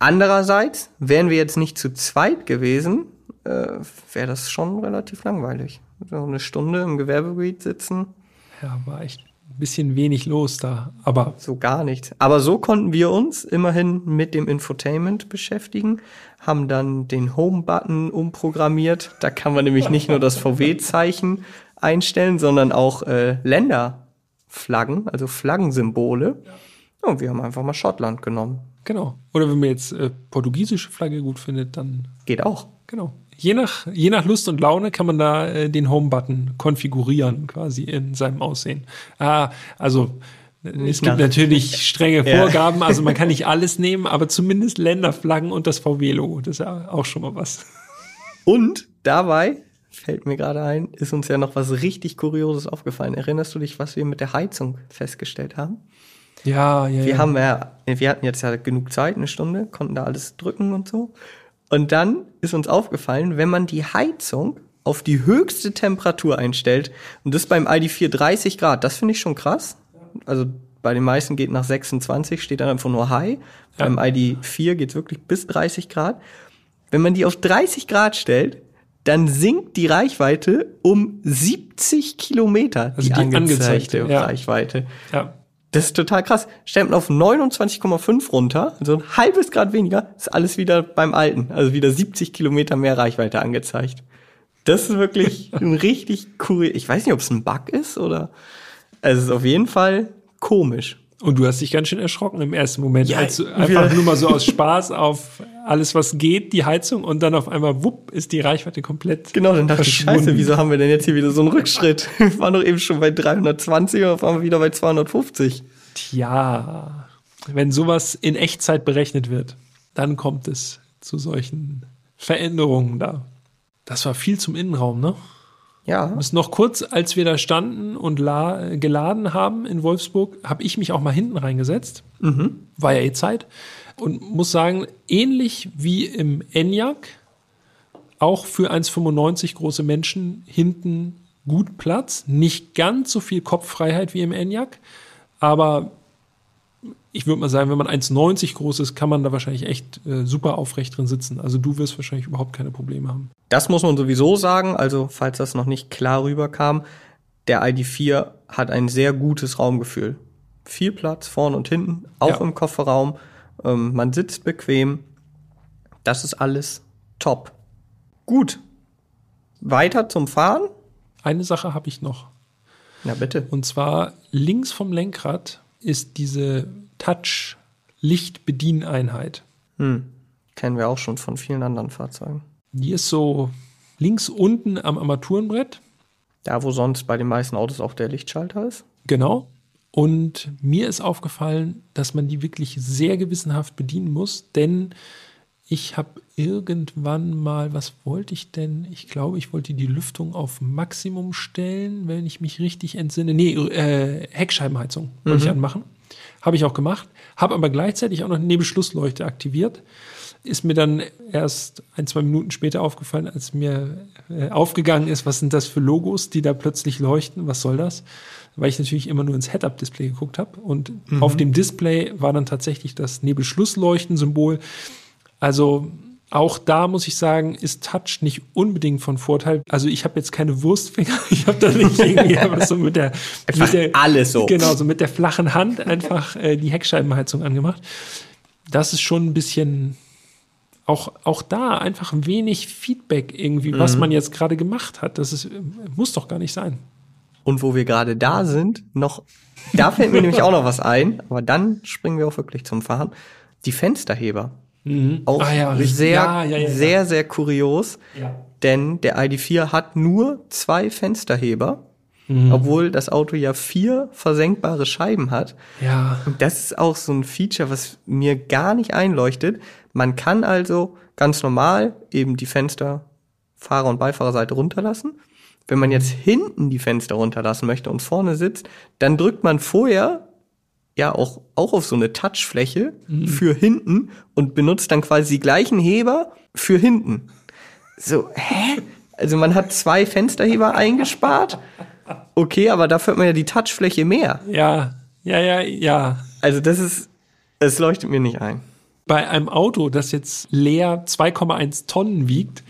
Speaker 2: Andererseits, wären wir jetzt nicht zu zweit gewesen, äh, wäre das schon relativ langweilig. So eine Stunde im Gewerbegebiet sitzen,
Speaker 1: Ja, war echt bisschen wenig los da. Aber
Speaker 2: so gar nichts. Aber so konnten wir uns immerhin mit dem Infotainment beschäftigen, haben dann den Home-Button umprogrammiert. Da kann man nämlich nicht nur das VW-Zeichen einstellen, sondern auch äh, Länderflaggen, also Flaggensymbole. Und wir haben einfach mal Schottland genommen.
Speaker 1: genau. Oder wenn man jetzt äh, portugiesische Flagge gut findet, dann
Speaker 2: Geht auch.
Speaker 1: genau. Je nach, je nach Lust und Laune kann man da äh, den Home-Button konfigurieren, quasi in seinem Aussehen. Ah, also äh, es gibt natürlich strenge
Speaker 2: Ja.
Speaker 1: Vorgaben, also man kann nicht alles nehmen, aber zumindest Länderflaggen und das VW-Logo. Das ist ja auch schon mal was.
Speaker 2: Und dabei, fällt mir gerade ein, ist uns ja noch was richtig Kurioses aufgefallen. Erinnerst du dich, was wir mit der Heizung festgestellt haben?
Speaker 1: Ja, ja,
Speaker 2: Wir
Speaker 1: ja.
Speaker 2: haben ja, wir hatten jetzt ja genug Zeit, eine Stunde, konnten da alles drücken und so. Und dann ist uns aufgefallen, wenn man die Heizung auf die höchste Temperatur einstellt, und das beim ID4 30 Grad, das finde ich schon krass. Also bei den meisten geht nach 26, steht dann einfach nur High.
Speaker 1: Ja.
Speaker 2: Beim ID4 geht's wirklich bis 30 Grad. Wenn man die auf 30 Grad stellt, dann sinkt die Reichweite um 70 Kilometer,
Speaker 1: Also
Speaker 2: die,
Speaker 1: die
Speaker 2: angezeigte
Speaker 1: angezeigte, ja.
Speaker 2: Reichweite.
Speaker 1: Ja.
Speaker 2: Das ist total krass. Stellt man auf 29,5 runter, also ein halbes Grad weniger, ist alles wieder beim Alten. Also wieder 70 Kilometer mehr Reichweite angezeigt. Das ist wirklich ein richtig cool. Ich weiß nicht, ob es ein Bug ist oder. Also es ist auf jeden Fall komisch.
Speaker 1: Und du hast dich ganz schön erschrocken im ersten Moment,
Speaker 2: Ja,
Speaker 1: als du einfach nur mal so aus Spaß auf alles, was geht, die Heizung und dann auf einmal, wupp, ist die Reichweite komplett
Speaker 2: Genau, dann dachte ich, scheiße, wieso haben wir denn jetzt hier wieder so einen Rückschritt? Wir waren doch eben schon bei 320 und auf einmal wieder bei 250.
Speaker 1: Tja, wenn sowas in Echtzeit berechnet wird, dann kommt es zu solchen Veränderungen da. Das war viel zum Innenraum, ne?
Speaker 2: Ja,
Speaker 1: Bis noch kurz, als wir da standen und la geladen haben in Wolfsburg, habe ich mich auch mal hinten reingesetzt. War ja eh Zeit. Und muss sagen, ähnlich wie im Enyaq, auch für 1,95 große Menschen hinten gut Platz. Nicht ganz so viel Kopffreiheit wie im Enyaq, aber ich würde mal sagen, wenn man 1,90 groß ist, kann man da wahrscheinlich echt äh, super aufrecht drin sitzen. Also du wirst wahrscheinlich überhaupt keine Probleme haben.
Speaker 2: das muss man sowieso sagen. Also, falls das noch nicht klar rüberkam, der ID4 hat ein sehr gutes Raumgefühl. Viel Platz vorn und hinten, auch
Speaker 1: Ja.
Speaker 2: im Kofferraum. Ähm, man sitzt bequem. Das ist alles top. Gut. Weiter zum Fahren?
Speaker 1: Eine Sache habe ich noch.
Speaker 2: Na bitte.
Speaker 1: Und zwar links vom Lenkrad ist diese Touch-Licht-Bedieneinheit.
Speaker 2: Hm. Kennen wir auch schon von vielen anderen Fahrzeugen.
Speaker 1: Die ist so links unten am Armaturenbrett.
Speaker 2: Da, wo sonst bei den meisten Autos auch der Lichtschalter ist.
Speaker 1: Genau. Und mir ist aufgefallen, dass man die wirklich sehr gewissenhaft bedienen muss, denn ich habe irgendwann mal, was wollte ich denn? Ich glaube, ich wollte die Lüftung auf Maximum stellen, wenn ich mich richtig entsinne. Nee, äh, Heckscheibenheizung wollte ich anmachen. Habe ich auch gemacht. Habe aber gleichzeitig auch noch eine Nebelschlussleuchte aktiviert. Ist mir dann erst ein, zwei Minuten später aufgefallen, als mir äh, aufgegangen ist, was sind das für Logos, die da plötzlich leuchten? Was soll das? Weil ich natürlich immer nur ins Head-Up-Display geguckt habe. Und auf dem Display war dann tatsächlich das Nebelschlussleuchten-Symbol. Also auch da muss ich sagen, ist Touch nicht unbedingt von Vorteil. Also ich habe jetzt keine Wurstfinger. Ich habe da nicht irgendwie aber so mit der, mit der
Speaker 2: alles so.
Speaker 1: Genau, so mit der flachen Hand einfach äh, die Heckscheibenheizung angemacht. Das ist schon ein bisschen auch, auch da einfach wenig Feedback irgendwie, was
Speaker 2: Mhm.
Speaker 1: man jetzt gerade gemacht hat. Das ist, muss doch gar nicht sein.
Speaker 2: Und wo wir gerade da sind, noch, da fällt mir nämlich auch noch was ein, aber dann springen wir auch wirklich zum Fahren. Die Fensterheber. Auch
Speaker 1: Ah ja,
Speaker 2: sehr,
Speaker 1: Ja, ja,
Speaker 2: sehr, sehr kurios. Denn der ID4 hat nur zwei Fensterheber,
Speaker 1: Mhm.
Speaker 2: obwohl das Auto ja vier versenkbare Scheiben hat.
Speaker 1: Ja.
Speaker 2: Und das ist auch so ein Feature, was mir gar nicht einleuchtet. Man kann also ganz normal eben die Fenster Fahrer- und Beifahrerseite runterlassen. Wenn man jetzt hinten die Fenster runterlassen möchte und vorne sitzt, dann drückt man vorher ja auch, auch auf so eine Touchfläche für hinten und benutzt dann quasi die gleichen Heber für hinten. So, hä? Also man hat zwei Fensterheber eingespart. Okay, aber dafür hat man ja die Touchfläche mehr.
Speaker 1: Ja, ja, ja, ja.
Speaker 2: Also das ist, es leuchtet mir nicht ein.
Speaker 1: Bei einem Auto, das jetzt leer 2,1 Tonnen wiegt,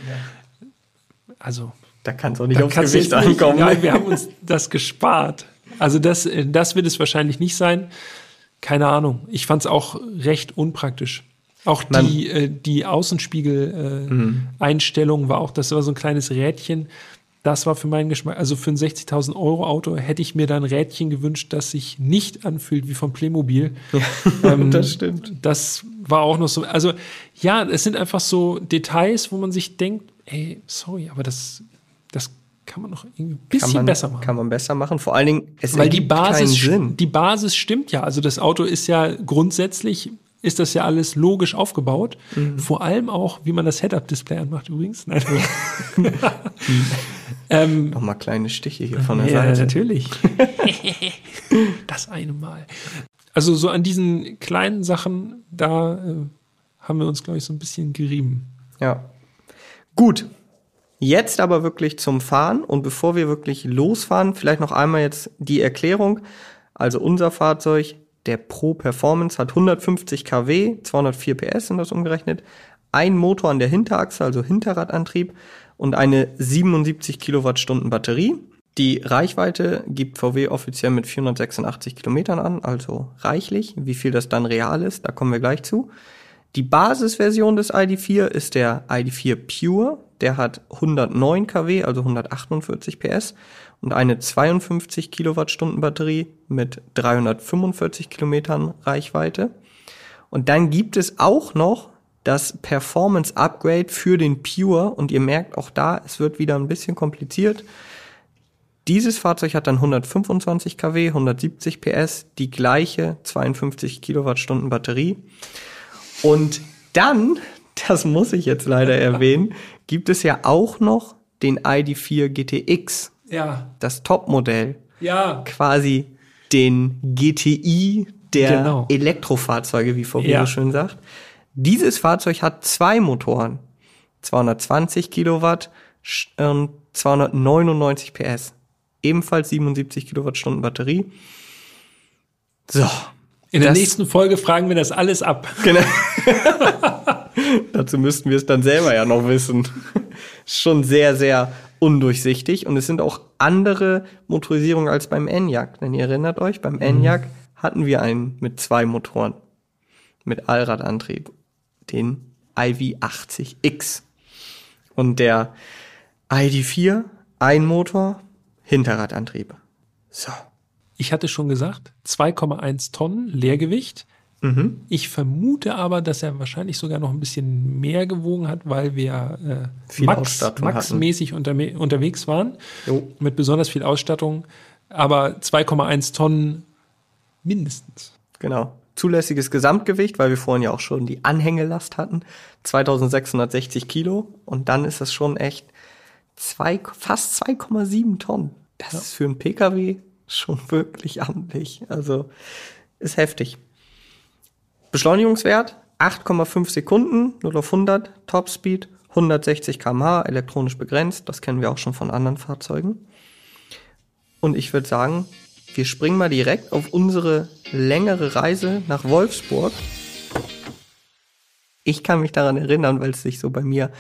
Speaker 1: also
Speaker 2: Da kann es auch nicht aufs Gewicht ankommen.
Speaker 1: Ja, wir haben uns das gespart. Also das, äh, das wird es wahrscheinlich nicht sein. Keine Ahnung. Ich fand es auch recht unpraktisch. Auch die, äh, die Außenspiegel-Einstellung war auch, das war so ein kleines Rädchen. Das war für meinen Geschmack, also für ein 60.000 Euro Auto hätte ich mir da ein Rädchen gewünscht, das sich nicht anfühlt wie von Playmobil. Ähm,
Speaker 2: das stimmt.
Speaker 1: Das war auch noch so. Also ja, es sind einfach so Details, wo man sich denkt, ey, sorry, aber das, das kann man noch irgendwie ein bisschen
Speaker 2: man,
Speaker 1: besser machen.
Speaker 2: kann man besser machen. Vor allen Dingen, es
Speaker 1: Weil die Basis, die Basis stimmt ja. Also das Auto ist ja grundsätzlich ist das ja alles logisch aufgebaut.
Speaker 2: Mhm.
Speaker 1: Vor allem auch, wie man das Head-Up-Display anmacht übrigens. Nein. ähm,
Speaker 2: Nochmal kleine Stiche hier von der
Speaker 1: ja,
Speaker 2: Seite.
Speaker 1: natürlich. das eine Mal. Also so an diesen kleinen Sachen, da äh, haben wir uns, glaube ich, so ein bisschen gerieben.
Speaker 2: Ja. Gut. Jetzt aber wirklich zum Fahren und bevor wir wirklich losfahren, vielleicht noch einmal jetzt die Erklärung. Also unser Fahrzeug, der Pro Performance, hat 150 kW, 204 PS sind das umgerechnet, ein Motor an der Hinterachse, also Hinterradantrieb und eine 77 Kilowattstunden Batterie. Die Reichweite gibt VW offiziell mit 486 Kilometern an, also reichlich. Wie viel das dann real ist, da kommen wir gleich zu. Die Basisversion des ID4 ist der ID4 Pure. Der hat 109 kW, also 148 PS und eine 52 Kilowattstunden Batterie mit 345 Kilometern Reichweite. Und dann gibt es auch noch das Performance Upgrade für den Pure und ihr merkt auch da, es wird wieder ein bisschen kompliziert. Dieses Fahrzeug hat dann 125 kW, 170 PS, die gleiche 52 Kilowattstunden Batterie. Und dann, das muss ich jetzt leider erwähnen, gibt es ja auch noch den ID4 GTX.
Speaker 1: Ja.
Speaker 2: Das Topmodell.
Speaker 1: Ja.
Speaker 2: Quasi den GTI der
Speaker 1: Genau.
Speaker 2: Elektrofahrzeuge, wie VW
Speaker 1: Ja.
Speaker 2: so schön sagt. Dieses Fahrzeug hat zwei Motoren. 220 Kilowatt sch- und 299 PS. Ebenfalls 77 Kilowattstunden Batterie. So.
Speaker 1: In der nächsten Folge fragen wir das alles ab.
Speaker 2: Genau. Dazu müssten wir es dann selber ja noch wissen. Schon sehr, sehr undurchsichtig. Und es sind auch andere Motorisierungen als beim Enyaq. Denn ihr erinnert euch, beim Enyaq hatten wir einen mit zwei Motoren. Mit Allradantrieb. Den IV80X. Und der ID4, ein Motor, Hinterradantrieb. So.
Speaker 1: Ich hatte schon gesagt, 2,1 Tonnen Leergewicht.
Speaker 2: Mhm.
Speaker 1: Ich vermute aber, dass er wahrscheinlich sogar noch ein bisschen mehr gewogen hat, weil wir äh,
Speaker 2: Viel
Speaker 1: Max, Max-mäßig unterme- unterwegs waren.
Speaker 2: Jo.
Speaker 1: Mit besonders viel Ausstattung. Aber 2,1 Tonnen mindestens.
Speaker 2: Genau. Zulässiges Gesamtgewicht, weil wir vorhin ja auch schon die Anhängelast hatten, 2660 Kilo. Und dann ist das schon echt zwei, fast 2,7 Tonnen. Das ist für einen Pkw schon wirklich amtlich. Also ist heftig. Beschleunigungswert 8,5 Sekunden, 0 auf 100, Topspeed 160 km/h, elektronisch begrenzt. Das kennen wir auch schon von anderen Fahrzeugen. Und ich würde sagen, wir springen mal direkt auf unsere längere Reise nach Wolfsburg. Ich kann mich daran erinnern, weil es sich so bei mir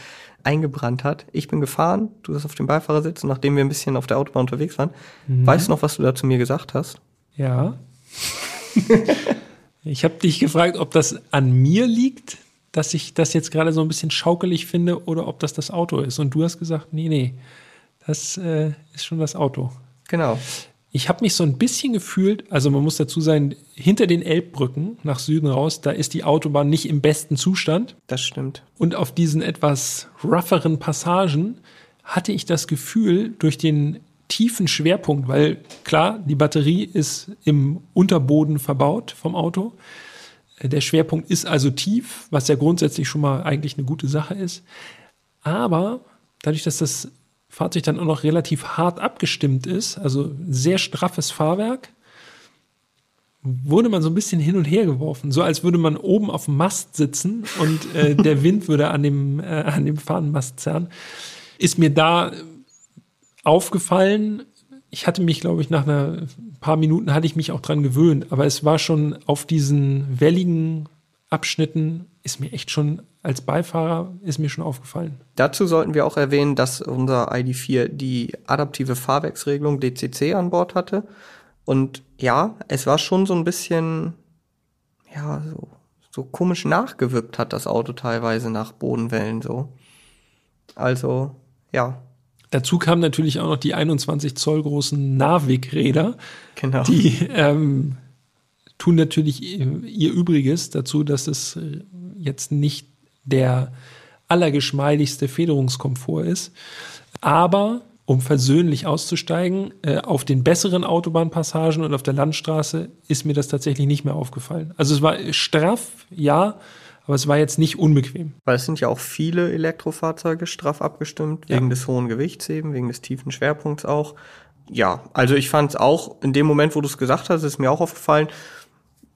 Speaker 2: eingebrannt hat. Ich bin gefahren, du saßt auf dem Beifahrersitz und nachdem wir ein bisschen auf der Autobahn unterwegs waren, weißt du noch, was du da zu mir gesagt hast?
Speaker 1: Ja. ich habe dich gefragt, ob das an mir liegt, dass ich das jetzt gerade so ein bisschen schaukelig finde oder ob das das Auto ist. Und du hast gesagt, nee, nee, das äh, ist schon das Auto.
Speaker 2: Genau.
Speaker 1: Ich habe mich so ein bisschen gefühlt, also man muss dazu sagen, hinter den Elbbrücken nach Süden raus, da ist die Autobahn nicht im besten Zustand.
Speaker 2: Das stimmt.
Speaker 1: Und auf diesen etwas rougheren Passagen hatte ich das Gefühl, durch den tiefen Schwerpunkt, weil klar, die Batterie ist im Unterboden verbaut vom Auto. Der Schwerpunkt ist also tief, was ja grundsätzlich schon mal eigentlich eine gute Sache ist. Aber dadurch, dass das Fahrzeug dann auch noch relativ hart abgestimmt ist, also sehr straffes Fahrwerk, wurde man so ein bisschen hin und her geworfen, so als würde man oben auf dem Mast sitzen und äh, der Wind würde an dem, äh, an dem Fahnenmast zerren. Ist mir da aufgefallen. Ich hatte mich, glaube ich, nach einer paar Minuten hatte ich mich auch dran gewöhnt, aber es war schon auf diesen welligen Abschnitten ist mir echt schon als Beifahrer ist mir schon aufgefallen.
Speaker 2: Dazu sollten wir auch erwähnen, dass unser ID4 die adaptive Fahrwerksregelung DCC an Bord hatte. Und ja, es war schon so ein bisschen, ja, so, so komisch nachgewirkt hat das Auto teilweise nach Bodenwellen so. Also, ja,
Speaker 1: Dazu kamen natürlich auch noch die 21 Zoll großen Navig-Räder.
Speaker 2: genau.
Speaker 1: Die ähm, tun natürlich ihr Übriges dazu, dass es jetzt nicht der allergeschmeidigste Federungskomfort ist. Aber um versöhnlich auszusteigen, äh, auf den besseren Autobahnpassagen und auf der Landstraße ist mir das tatsächlich nicht mehr aufgefallen. Also es war straff, ja, aber es war jetzt nicht unbequem.
Speaker 2: Weil es sind ja auch viele Elektrofahrzeuge straff abgestimmt,
Speaker 1: Ja.
Speaker 2: wegen des hohen Gewichts eben, wegen des tiefen Schwerpunkts auch. Ja, also ich fand es auch, in dem Moment, wo du es gesagt hast, ist mir auch aufgefallen,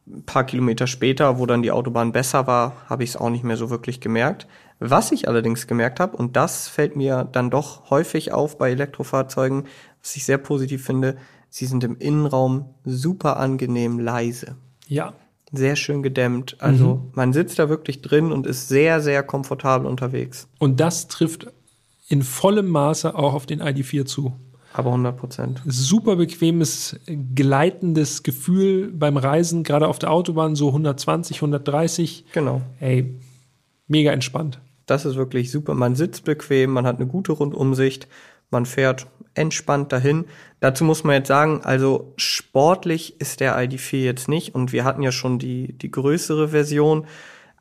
Speaker 2: ein paar Kilometer später, wo dann die Autobahn besser war, habe ich es auch nicht mehr so wirklich gemerkt. Was ich allerdings gemerkt habe, und das fällt mir dann doch häufig auf bei Elektrofahrzeugen, was ich sehr positiv finde, Sie sind im Innenraum super angenehm leise.
Speaker 1: Ja.
Speaker 2: Sehr schön gedämmt. Also mhm. man sitzt da wirklich drin und ist sehr, sehr komfortabel unterwegs.
Speaker 1: Und das trifft in vollem Maße auch auf den ID4 zu.
Speaker 2: Aber 100 Prozent.
Speaker 1: Super bequemes, gleitendes Gefühl beim Reisen, gerade auf der Autobahn, so 120, 130.
Speaker 2: Genau.
Speaker 1: Ey, mega entspannt.
Speaker 2: Das ist wirklich super. Man sitzt bequem, man hat eine gute Rundumsicht, man fährt entspannt dahin. Dazu muss man jetzt sagen, also sportlich ist der ID4 jetzt nicht und wir hatten ja schon die, die größere Version.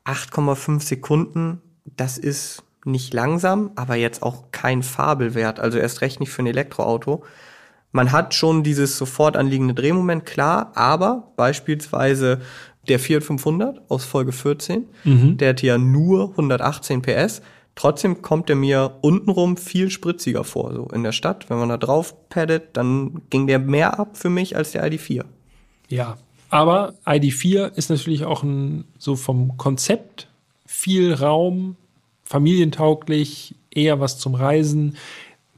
Speaker 2: 8,5 Sekunden, das ist nicht langsam, aber jetzt auch kein Fabelwert, also erst recht nicht für ein Elektroauto. Man hat schon dieses sofort anliegende Drehmoment, klar, aber beispielsweise der Fiat 500 aus Folge 14, mhm. der hat ja nur 118 PS. Trotzdem kommt er mir untenrum viel spritziger vor, so in der Stadt. Wenn man da drauf paddet, dann ging der mehr ab für mich als der ID4.
Speaker 1: Ja, aber ID4 ist natürlich auch ein, so vom Konzept viel Raum, familientauglich, eher was zum Reisen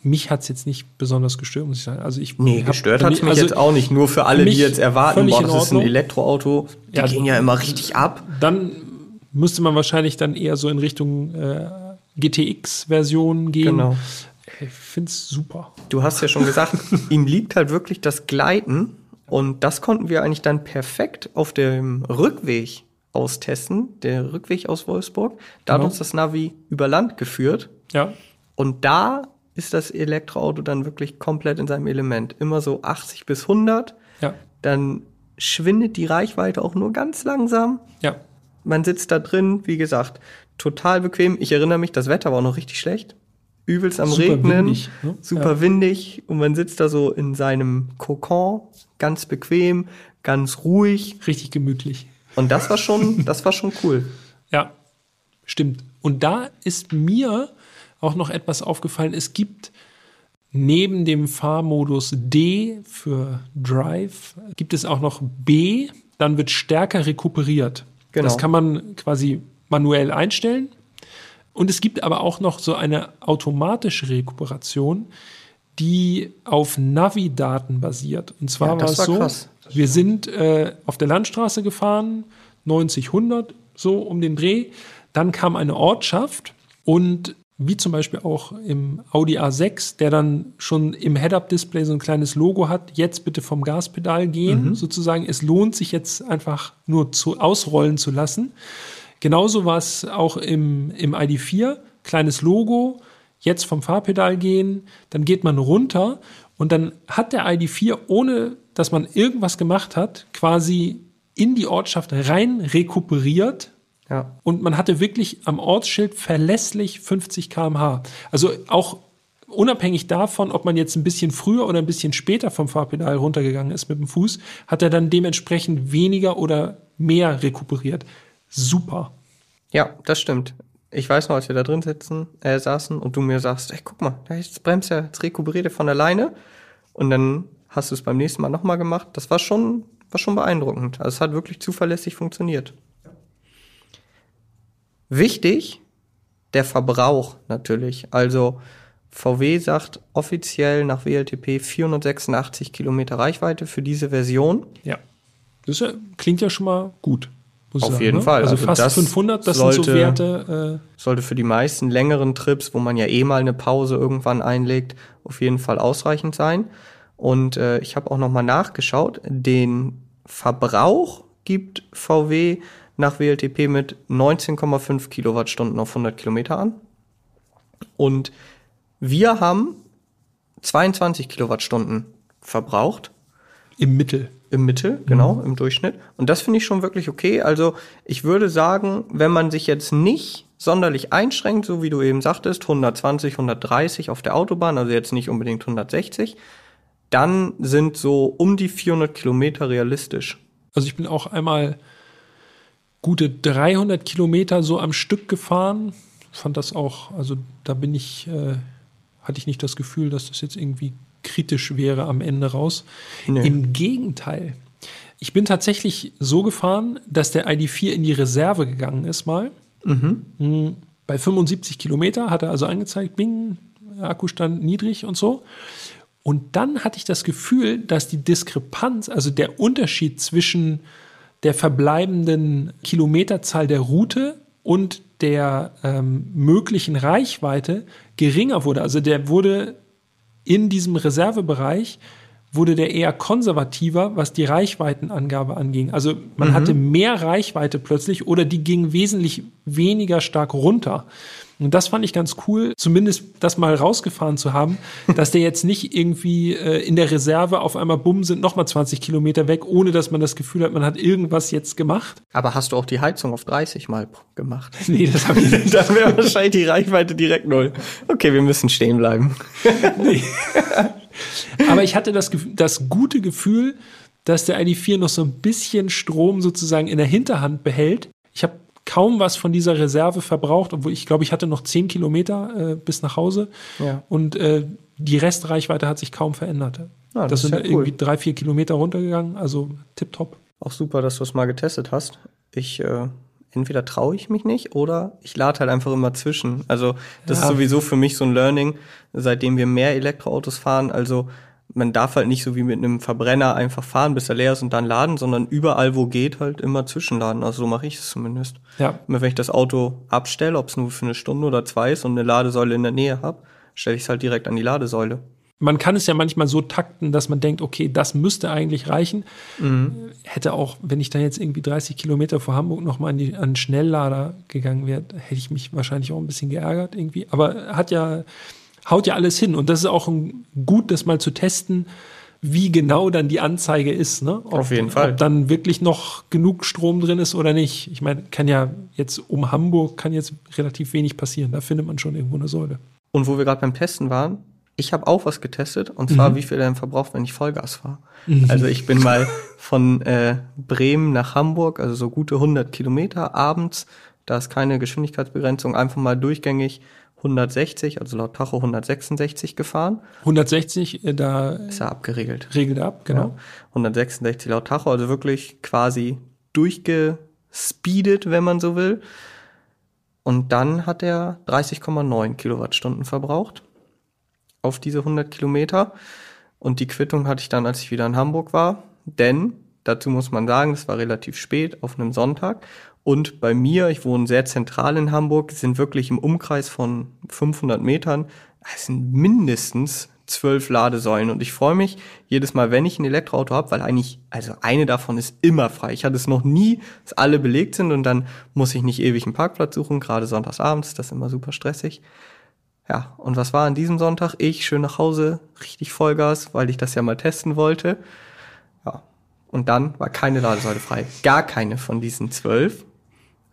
Speaker 1: mich hat es jetzt nicht besonders gestört, muss ich sagen. Also ich
Speaker 2: nee, gestört hat es mich also jetzt auch nicht. Nur für alle, die jetzt erwarten, boah, das ist ein Elektroauto, die ja, gehen ja immer richtig ab.
Speaker 1: Dann müsste man wahrscheinlich dann eher so in Richtung äh, GTX-Version gehen. Genau. Ich finde es super.
Speaker 2: Du hast ja schon gesagt, ihm liegt halt wirklich das Gleiten. Und das konnten wir eigentlich dann perfekt auf dem Rückweg austesten, der Rückweg aus Wolfsburg. Da genau. hat uns das Navi über Land geführt.
Speaker 1: Ja.
Speaker 2: Und da ist das Elektroauto dann wirklich komplett in seinem Element. Immer so 80 bis 100.
Speaker 1: Ja.
Speaker 2: Dann schwindet die Reichweite auch nur ganz langsam.
Speaker 1: Ja.
Speaker 2: Man sitzt da drin, wie gesagt, total bequem. Ich erinnere mich, das Wetter war auch noch richtig schlecht. Übelst am super Regnen, windig, ne? super ja. windig und man sitzt da so in seinem Kokon, ganz bequem, ganz ruhig.
Speaker 1: Richtig gemütlich.
Speaker 2: Und das war schon, das war schon cool.
Speaker 1: Ja, stimmt. Und da ist mir auch noch etwas aufgefallen. Es gibt neben dem Fahrmodus D für Drive, gibt es auch noch B, dann wird stärker rekuperiert. Genau. Das kann man quasi manuell einstellen. Und es gibt aber auch noch so eine automatische Rekuperation, die auf Navi-Daten basiert. Und zwar ja, war es so, krass. wir sind äh, auf der Landstraße gefahren, 90, 100, so um den Dreh. Dann kam eine Ortschaft und wie zum Beispiel auch im Audi A6, der dann schon im Head-Up-Display so ein kleines Logo hat, jetzt bitte vom Gaspedal gehen, mhm. sozusagen. Es lohnt sich jetzt einfach nur zu ausrollen zu lassen. Genauso war es auch im, im ID4, kleines Logo, jetzt vom Fahrpedal gehen, dann geht man runter und dann hat der ID4, ohne dass man irgendwas gemacht hat, quasi in die Ortschaft rein rekuperiert
Speaker 2: ja.
Speaker 1: Und man hatte wirklich am Ortsschild verlässlich 50 km/h. Also auch unabhängig davon, ob man jetzt ein bisschen früher oder ein bisschen später vom Fahrpedal runtergegangen ist mit dem Fuß, hat er dann dementsprechend weniger oder mehr rekuperiert. Super.
Speaker 2: Ja, das stimmt. Ich weiß noch, als wir da drin sitzen, äh, saßen und du mir sagst, ey, guck mal, jetzt bremst er, jetzt rekuperiert er von alleine. Und dann hast du es beim nächsten Mal nochmal gemacht. Das war schon, war schon beeindruckend. Also es hat wirklich zuverlässig funktioniert. Wichtig, der Verbrauch natürlich. Also VW sagt offiziell nach WLTP 486 Kilometer Reichweite für diese Version.
Speaker 1: Ja. Das klingt ja schon mal gut.
Speaker 2: Auf sagen, jeden ne? Fall.
Speaker 1: Also, also fast das 500, das sollte, sind so Werte.
Speaker 2: Äh sollte für die meisten längeren Trips, wo man ja eh mal eine Pause irgendwann einlegt, auf jeden Fall ausreichend sein. Und äh, ich habe auch noch mal nachgeschaut. Den Verbrauch gibt VW nach WLTP mit 19,5 Kilowattstunden auf 100 Kilometer an. Und wir haben 22 Kilowattstunden verbraucht.
Speaker 1: Im Mittel.
Speaker 2: Im Mittel, genau, mhm. im Durchschnitt. Und das finde ich schon wirklich okay. Also ich würde sagen, wenn man sich jetzt nicht sonderlich einschränkt, so wie du eben sagtest, 120, 130 auf der Autobahn, also jetzt nicht unbedingt 160, dann sind so um die 400 Kilometer realistisch.
Speaker 1: Also ich bin auch einmal gute 300 Kilometer so am Stück gefahren. Fand das auch, also da bin ich, äh, hatte ich nicht das Gefühl, dass das jetzt irgendwie kritisch wäre am Ende raus. Nee. Im Gegenteil. Ich bin tatsächlich so gefahren, dass der ID4 in die Reserve gegangen ist mal. Mhm. Hm, bei 75 Kilometer hat er also angezeigt, bing, Akkustand niedrig und so. Und dann hatte ich das Gefühl, dass die Diskrepanz, also der Unterschied zwischen der verbleibenden Kilometerzahl der Route und der ähm, möglichen Reichweite geringer wurde. Also der wurde in diesem Reservebereich wurde der eher konservativer, was die Reichweitenangabe anging. Also man mhm. hatte mehr Reichweite plötzlich oder die ging wesentlich weniger stark runter. Und das fand ich ganz cool, zumindest das mal rausgefahren zu haben, dass der jetzt nicht irgendwie äh, in der Reserve auf einmal bumm sind nochmal 20 Kilometer weg, ohne dass man das Gefühl hat, man hat irgendwas jetzt gemacht.
Speaker 2: Aber hast du auch die Heizung auf 30 mal gemacht?
Speaker 1: Nee, das habe ich nicht.
Speaker 2: Dann wäre wahrscheinlich die Reichweite direkt null. Okay, wir müssen stehen bleiben. nee.
Speaker 1: Aber ich hatte das, das gute Gefühl, dass der ID4 noch so ein bisschen Strom sozusagen in der Hinterhand behält. Ich habe kaum was von dieser Reserve verbraucht, obwohl ich glaube, ich hatte noch zehn Kilometer äh, bis nach Hause. Ja. Und äh, die Restreichweite hat sich kaum verändert. Ja, das, das sind ja irgendwie cool. drei, vier Kilometer runtergegangen. Also tipptopp.
Speaker 2: Auch super, dass du es mal getestet hast. Ich äh, entweder traue ich mich nicht oder ich lade halt einfach immer zwischen. Also das ja. ist sowieso für mich so ein Learning, seitdem wir mehr Elektroautos fahren. Also man darf halt nicht so wie mit einem Verbrenner einfach fahren, bis er leer ist und dann laden, sondern überall, wo geht, halt immer zwischenladen. Also so mache ich es zumindest. Ja. Immer wenn ich das Auto abstelle, ob es nur für eine Stunde oder zwei ist und eine Ladesäule in der Nähe habe, stelle ich es halt direkt an die Ladesäule.
Speaker 1: Man kann es ja manchmal so takten, dass man denkt, okay, das müsste eigentlich reichen. Mhm. Hätte auch, wenn ich da jetzt irgendwie 30 Kilometer vor Hamburg nochmal an, die, an den Schnelllader gegangen wäre, hätte ich mich wahrscheinlich auch ein bisschen geärgert irgendwie. Aber hat ja haut ja alles hin. Und das ist auch ein, gut, das mal zu testen, wie genau dann die Anzeige ist. Ne?
Speaker 2: Ob, Auf jeden Fall.
Speaker 1: Ob dann wirklich noch genug Strom drin ist oder nicht. Ich meine, kann ja jetzt um Hamburg kann jetzt relativ wenig passieren. Da findet man schon irgendwo eine Säule.
Speaker 2: Und wo wir gerade beim Testen waren, ich habe auch was getestet und zwar, mhm. wie viel er verbraucht, wenn ich Vollgas fahre. Mhm. Also ich bin mal von äh, Bremen nach Hamburg, also so gute 100 Kilometer abends, da ist keine Geschwindigkeitsbegrenzung, einfach mal durchgängig 160, also laut Tacho 166 gefahren.
Speaker 1: 160, äh, da
Speaker 2: ist er abgeregelt.
Speaker 1: Regelt ab, genau. Ja.
Speaker 2: 166 laut Tacho, also wirklich quasi durchgespeedet, wenn man so will. Und dann hat er 30,9 Kilowattstunden verbraucht auf diese 100 Kilometer. Und die Quittung hatte ich dann, als ich wieder in Hamburg war. Denn, dazu muss man sagen, es war relativ spät auf einem Sonntag. Und bei mir, ich wohne sehr zentral in Hamburg, sind wirklich im Umkreis von 500 Metern, es sind mindestens zwölf Ladesäulen. Und ich freue mich jedes Mal, wenn ich ein Elektroauto habe, weil eigentlich, also eine davon ist immer frei. Ich hatte es noch nie, dass alle belegt sind und dann muss ich nicht ewig einen Parkplatz suchen, gerade sonntags abends, das ist immer super stressig. Ja, und was war an diesem Sonntag? Ich schön nach Hause, richtig Vollgas, weil ich das ja mal testen wollte. Ja, und dann war keine Ladesäule frei. Gar keine von diesen zwölf.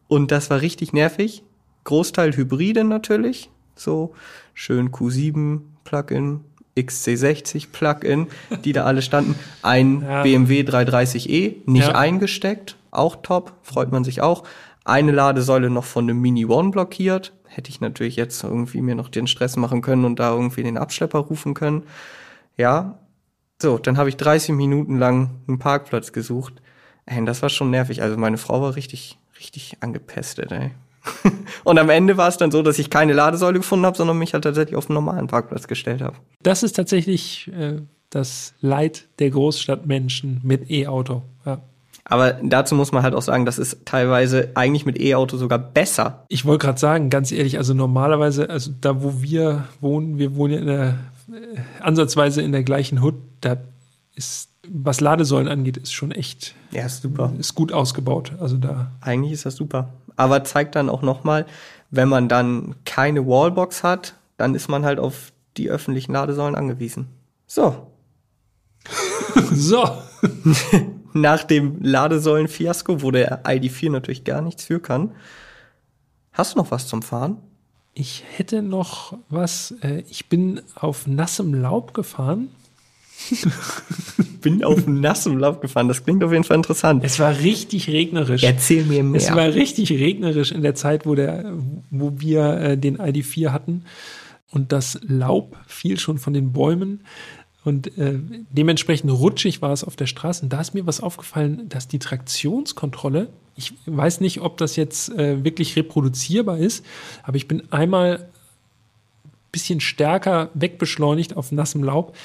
Speaker 2: Und das war richtig nervig. Großteil Hybride natürlich. So schön Q7 Plugin, XC60 Plugin, die da alle standen. Ein ja. BMW 330e, nicht ja. eingesteckt, auch top, freut man sich auch. Eine Ladesäule noch von einem Mini One blockiert. Hätte ich natürlich jetzt irgendwie mir noch den Stress machen können und da irgendwie den Abschlepper rufen können. Ja. So, dann habe ich 30 Minuten lang einen Parkplatz gesucht. Ey, das war schon nervig. Also meine Frau war richtig richtig angepestet, ey. Und am Ende war es dann so, dass ich keine Ladesäule gefunden habe, sondern mich halt tatsächlich auf einen normalen Parkplatz gestellt habe.
Speaker 1: Das ist tatsächlich äh, das Leid der Großstadtmenschen mit E-Auto. Ja.
Speaker 2: Aber dazu muss man halt auch sagen, das ist teilweise eigentlich mit E-Auto sogar besser.
Speaker 1: Ich wollte gerade sagen, ganz ehrlich, also normalerweise, also da wo wir wohnen, wir wohnen ja in der, äh, ansatzweise in der gleichen Hut, da ist was Ladesäulen angeht, ist schon echt.
Speaker 2: Ja, ist super.
Speaker 1: Ist gut ausgebaut. Also da.
Speaker 2: Eigentlich ist das super. Aber zeigt dann auch nochmal, wenn man dann keine Wallbox hat, dann ist man halt auf die öffentlichen Ladesäulen angewiesen. So.
Speaker 1: so.
Speaker 2: Nach dem Ladesäulen-Fiasko, wo der ID4 natürlich gar nichts für kann. Hast du noch was zum Fahren?
Speaker 1: Ich hätte noch was. Äh, ich bin auf nassem Laub gefahren
Speaker 2: bin auf nassem Laub gefahren. Das klingt auf jeden Fall interessant.
Speaker 1: Es war richtig regnerisch.
Speaker 2: Erzähl mir mehr.
Speaker 1: Es war richtig regnerisch in der Zeit, wo, der, wo wir äh, den ID4 hatten. Und das Laub fiel schon von den Bäumen. Und äh, dementsprechend rutschig war es auf der Straße. Und da ist mir was aufgefallen, dass die Traktionskontrolle, ich weiß nicht, ob das jetzt äh, wirklich reproduzierbar ist, aber ich bin einmal bisschen stärker wegbeschleunigt auf nassem Laub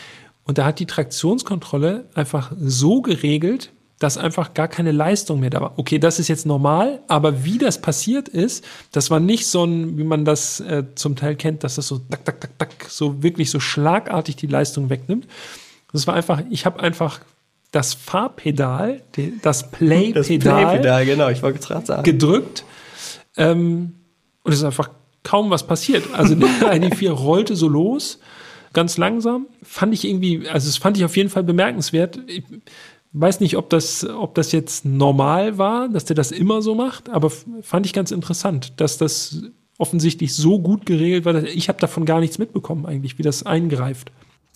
Speaker 1: Und da hat die Traktionskontrolle einfach so geregelt, dass einfach gar keine Leistung mehr da war. Okay, das ist jetzt normal, aber wie das passiert ist, das war nicht so ein, wie man das äh, zum Teil kennt, dass das so tak, tak, tak, tak, so wirklich so schlagartig die Leistung wegnimmt. Das war einfach, ich habe einfach das Fahrpedal, das Play-Pedal
Speaker 2: Play genau, ich wollte gerade sagen.
Speaker 1: gedrückt ähm, und es ist einfach kaum was passiert. Also der ID4 rollte so los, ganz langsam. Fand ich irgendwie, also es fand ich auf jeden Fall bemerkenswert. Ich, weiß nicht, ob das, ob das jetzt normal war, dass der das immer so macht, aber fand ich ganz interessant, dass das offensichtlich so gut geregelt war. Ich habe davon gar nichts mitbekommen eigentlich, wie das eingreift.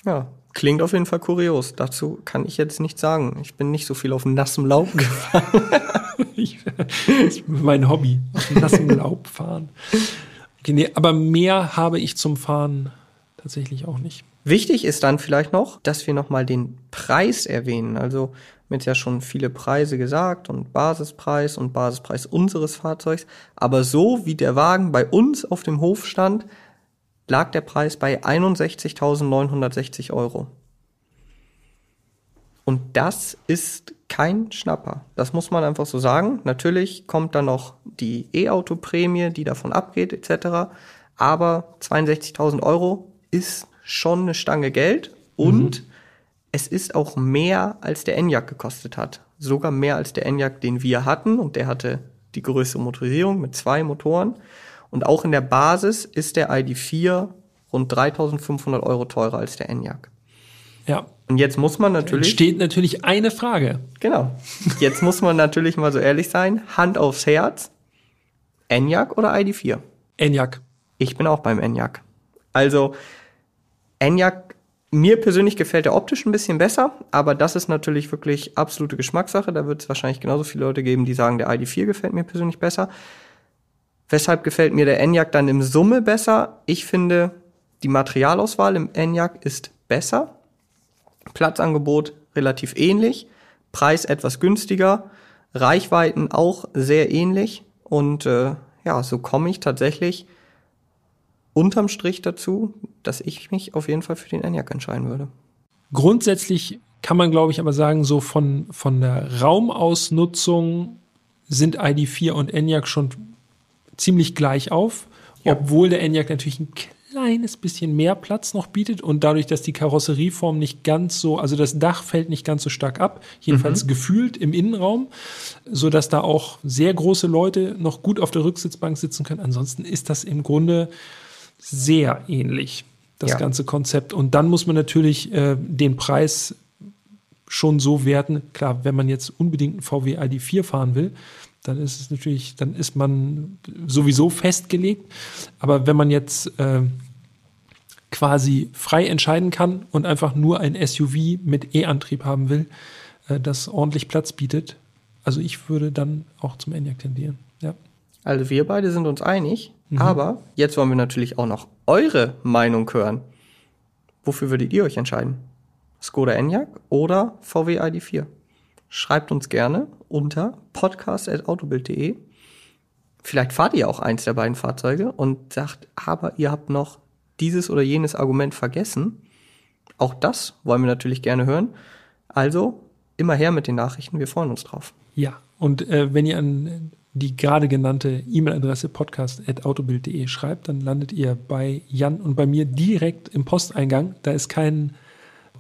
Speaker 2: Ja, klingt auf jeden Fall kurios. Dazu kann ich jetzt nichts sagen. Ich bin nicht so viel auf nassem Laub gefahren.
Speaker 1: ich, das ist mein Hobby, auf nassem Laub fahren. Okay, nee, aber mehr habe ich zum Fahren tatsächlich auch nicht.
Speaker 2: Wichtig ist dann vielleicht noch, dass wir nochmal den Preis erwähnen. Also mit ja schon viele Preise gesagt und Basispreis und Basispreis unseres Fahrzeugs. Aber so wie der Wagen bei uns auf dem Hof stand, lag der Preis bei 61.960 Euro. Und das ist kein Schnapper. Das muss man einfach so sagen. Natürlich kommt dann noch die E-Auto-Prämie, die davon abgeht, etc. Aber 62.000 Euro ist schon eine Stange Geld und mhm. es ist auch mehr, als der Enyaq gekostet hat. Sogar mehr als der Enyaq, den wir hatten und der hatte die größere Motorisierung mit zwei Motoren. Und auch in der Basis ist der ID4 rund 3500 Euro teurer als der Enyaq.
Speaker 1: Ja.
Speaker 2: Und jetzt muss man natürlich.
Speaker 1: Steht natürlich eine Frage.
Speaker 2: Genau. Jetzt muss man natürlich mal so ehrlich sein. Hand aufs Herz. Enyaq oder ID4?
Speaker 1: Enyaq.
Speaker 2: Ich bin auch beim Enyaq. Also, Enyaq, mir persönlich gefällt der optisch ein bisschen besser, aber das ist natürlich wirklich absolute Geschmackssache. Da wird es wahrscheinlich genauso viele Leute geben, die sagen, der ID4 gefällt mir persönlich besser. Weshalb gefällt mir der Enyaq dann im Summe besser? Ich finde, die Materialauswahl im Enyaq ist besser. Platzangebot relativ ähnlich. Preis etwas günstiger. Reichweiten auch sehr ähnlich. Und äh, ja, so komme ich tatsächlich unterm Strich dazu, dass ich mich auf jeden Fall für den ENIAC entscheiden würde.
Speaker 1: Grundsätzlich kann man, glaube ich, aber sagen, so von, von der Raumausnutzung sind ID4 und ENIAC schon ziemlich gleich auf, ja. obwohl der ENIAC natürlich ein kleines bisschen mehr Platz noch bietet und dadurch, dass die Karosserieform nicht ganz so, also das Dach fällt nicht ganz so stark ab, jedenfalls mhm. gefühlt im Innenraum, so dass da auch sehr große Leute noch gut auf der Rücksitzbank sitzen können. Ansonsten ist das im Grunde sehr ähnlich, das ja. ganze Konzept. Und dann muss man natürlich äh, den Preis schon so werten. Klar, wenn man jetzt unbedingt einen VW ID4 fahren will, dann ist es natürlich, dann ist man sowieso festgelegt. Aber wenn man jetzt äh, quasi frei entscheiden kann und einfach nur ein SUV mit E-Antrieb haben will, äh, das ordentlich Platz bietet, also ich würde dann auch zum Enyaq tendieren.
Speaker 2: Also wir beide sind uns einig. Mhm. Aber jetzt wollen wir natürlich auch noch eure Meinung hören. Wofür würdet ihr euch entscheiden? Skoda Enyaq oder VW ID4? Schreibt uns gerne unter podcast.autobild.de. Vielleicht fahrt ihr auch eins der beiden Fahrzeuge und sagt, aber ihr habt noch dieses oder jenes Argument vergessen. Auch das wollen wir natürlich gerne hören. Also immer her mit den Nachrichten, wir freuen uns drauf.
Speaker 1: Ja, und äh, wenn ihr an die gerade genannte E-Mail-Adresse podcast.autobild.de schreibt, dann landet ihr bei Jan und bei mir direkt im Posteingang. Da ist kein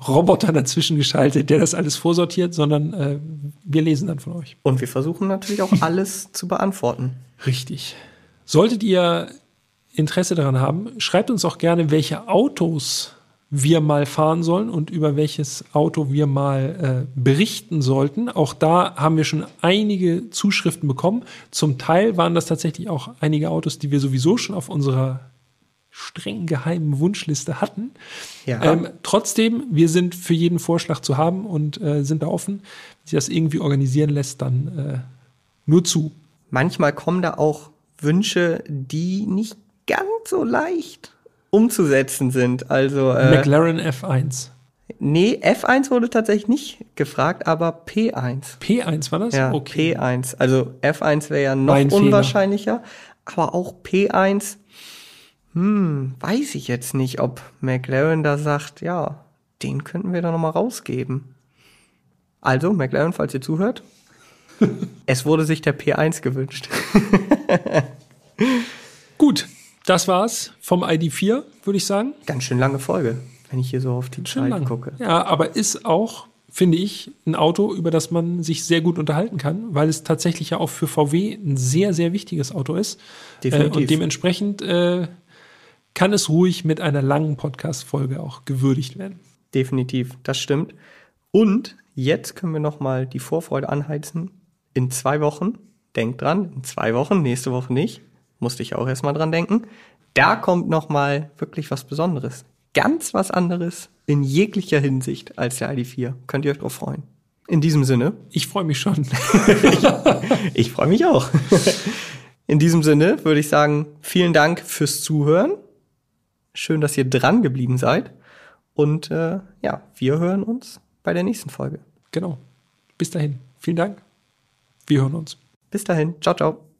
Speaker 1: Roboter dazwischen geschaltet, der das alles vorsortiert, sondern äh, wir lesen dann von euch.
Speaker 2: Und wir versuchen natürlich auch alles zu beantworten.
Speaker 1: Richtig. Solltet ihr Interesse daran haben, schreibt uns auch gerne, welche Autos wir mal fahren sollen und über welches Auto wir mal äh, berichten sollten. Auch da haben wir schon einige Zuschriften bekommen. Zum Teil waren das tatsächlich auch einige Autos, die wir sowieso schon auf unserer streng geheimen Wunschliste hatten. Ja. Ähm, trotzdem, wir sind für jeden Vorschlag zu haben und äh, sind da offen. Wenn sich das irgendwie organisieren lässt, dann äh, nur zu.
Speaker 2: Manchmal kommen da auch Wünsche, die nicht ganz so leicht umzusetzen sind. Also
Speaker 1: äh, McLaren F1.
Speaker 2: Nee, F1 wurde tatsächlich nicht gefragt, aber P1.
Speaker 1: P1 war das?
Speaker 2: Ja, okay. P1. Also F1 wäre ja noch unwahrscheinlicher, aber auch P1, hm, weiß ich jetzt nicht, ob McLaren da sagt, ja, den könnten wir da nochmal rausgeben. Also, McLaren, falls ihr zuhört, es wurde sich der P1 gewünscht.
Speaker 1: Gut, das war's vom ID4, würde ich sagen.
Speaker 2: Ganz schön lange Folge, wenn ich hier so auf die
Speaker 1: Schön
Speaker 2: Zeit
Speaker 1: lang.
Speaker 2: gucke.
Speaker 1: Ja, aber ist auch, finde ich, ein Auto, über das man sich sehr gut unterhalten kann, weil es tatsächlich ja auch für VW ein sehr, sehr wichtiges Auto ist.
Speaker 2: Definitiv.
Speaker 1: Äh, und dementsprechend äh, kann es ruhig mit einer langen Podcast-Folge auch gewürdigt werden.
Speaker 2: Definitiv, das stimmt. Und jetzt können wir noch mal die Vorfreude anheizen. In zwei Wochen, denkt dran, in zwei Wochen, nächste Woche nicht, musste ich auch erstmal dran denken. Da kommt noch mal wirklich was Besonderes. Ganz was anderes in jeglicher Hinsicht als der ID4. Könnt ihr euch drauf freuen. In diesem Sinne,
Speaker 1: Ich freue mich schon.
Speaker 2: ich freue mich auch. In diesem Sinne würde ich sagen, vielen Dank fürs Zuhören. Schön, dass ihr dran geblieben seid. Und äh, ja, wir hören uns bei der nächsten Folge.
Speaker 1: genau. Bis dahin. Vielen Dank. Wir hören uns.
Speaker 2: Bis dahin. Ciao, ciao.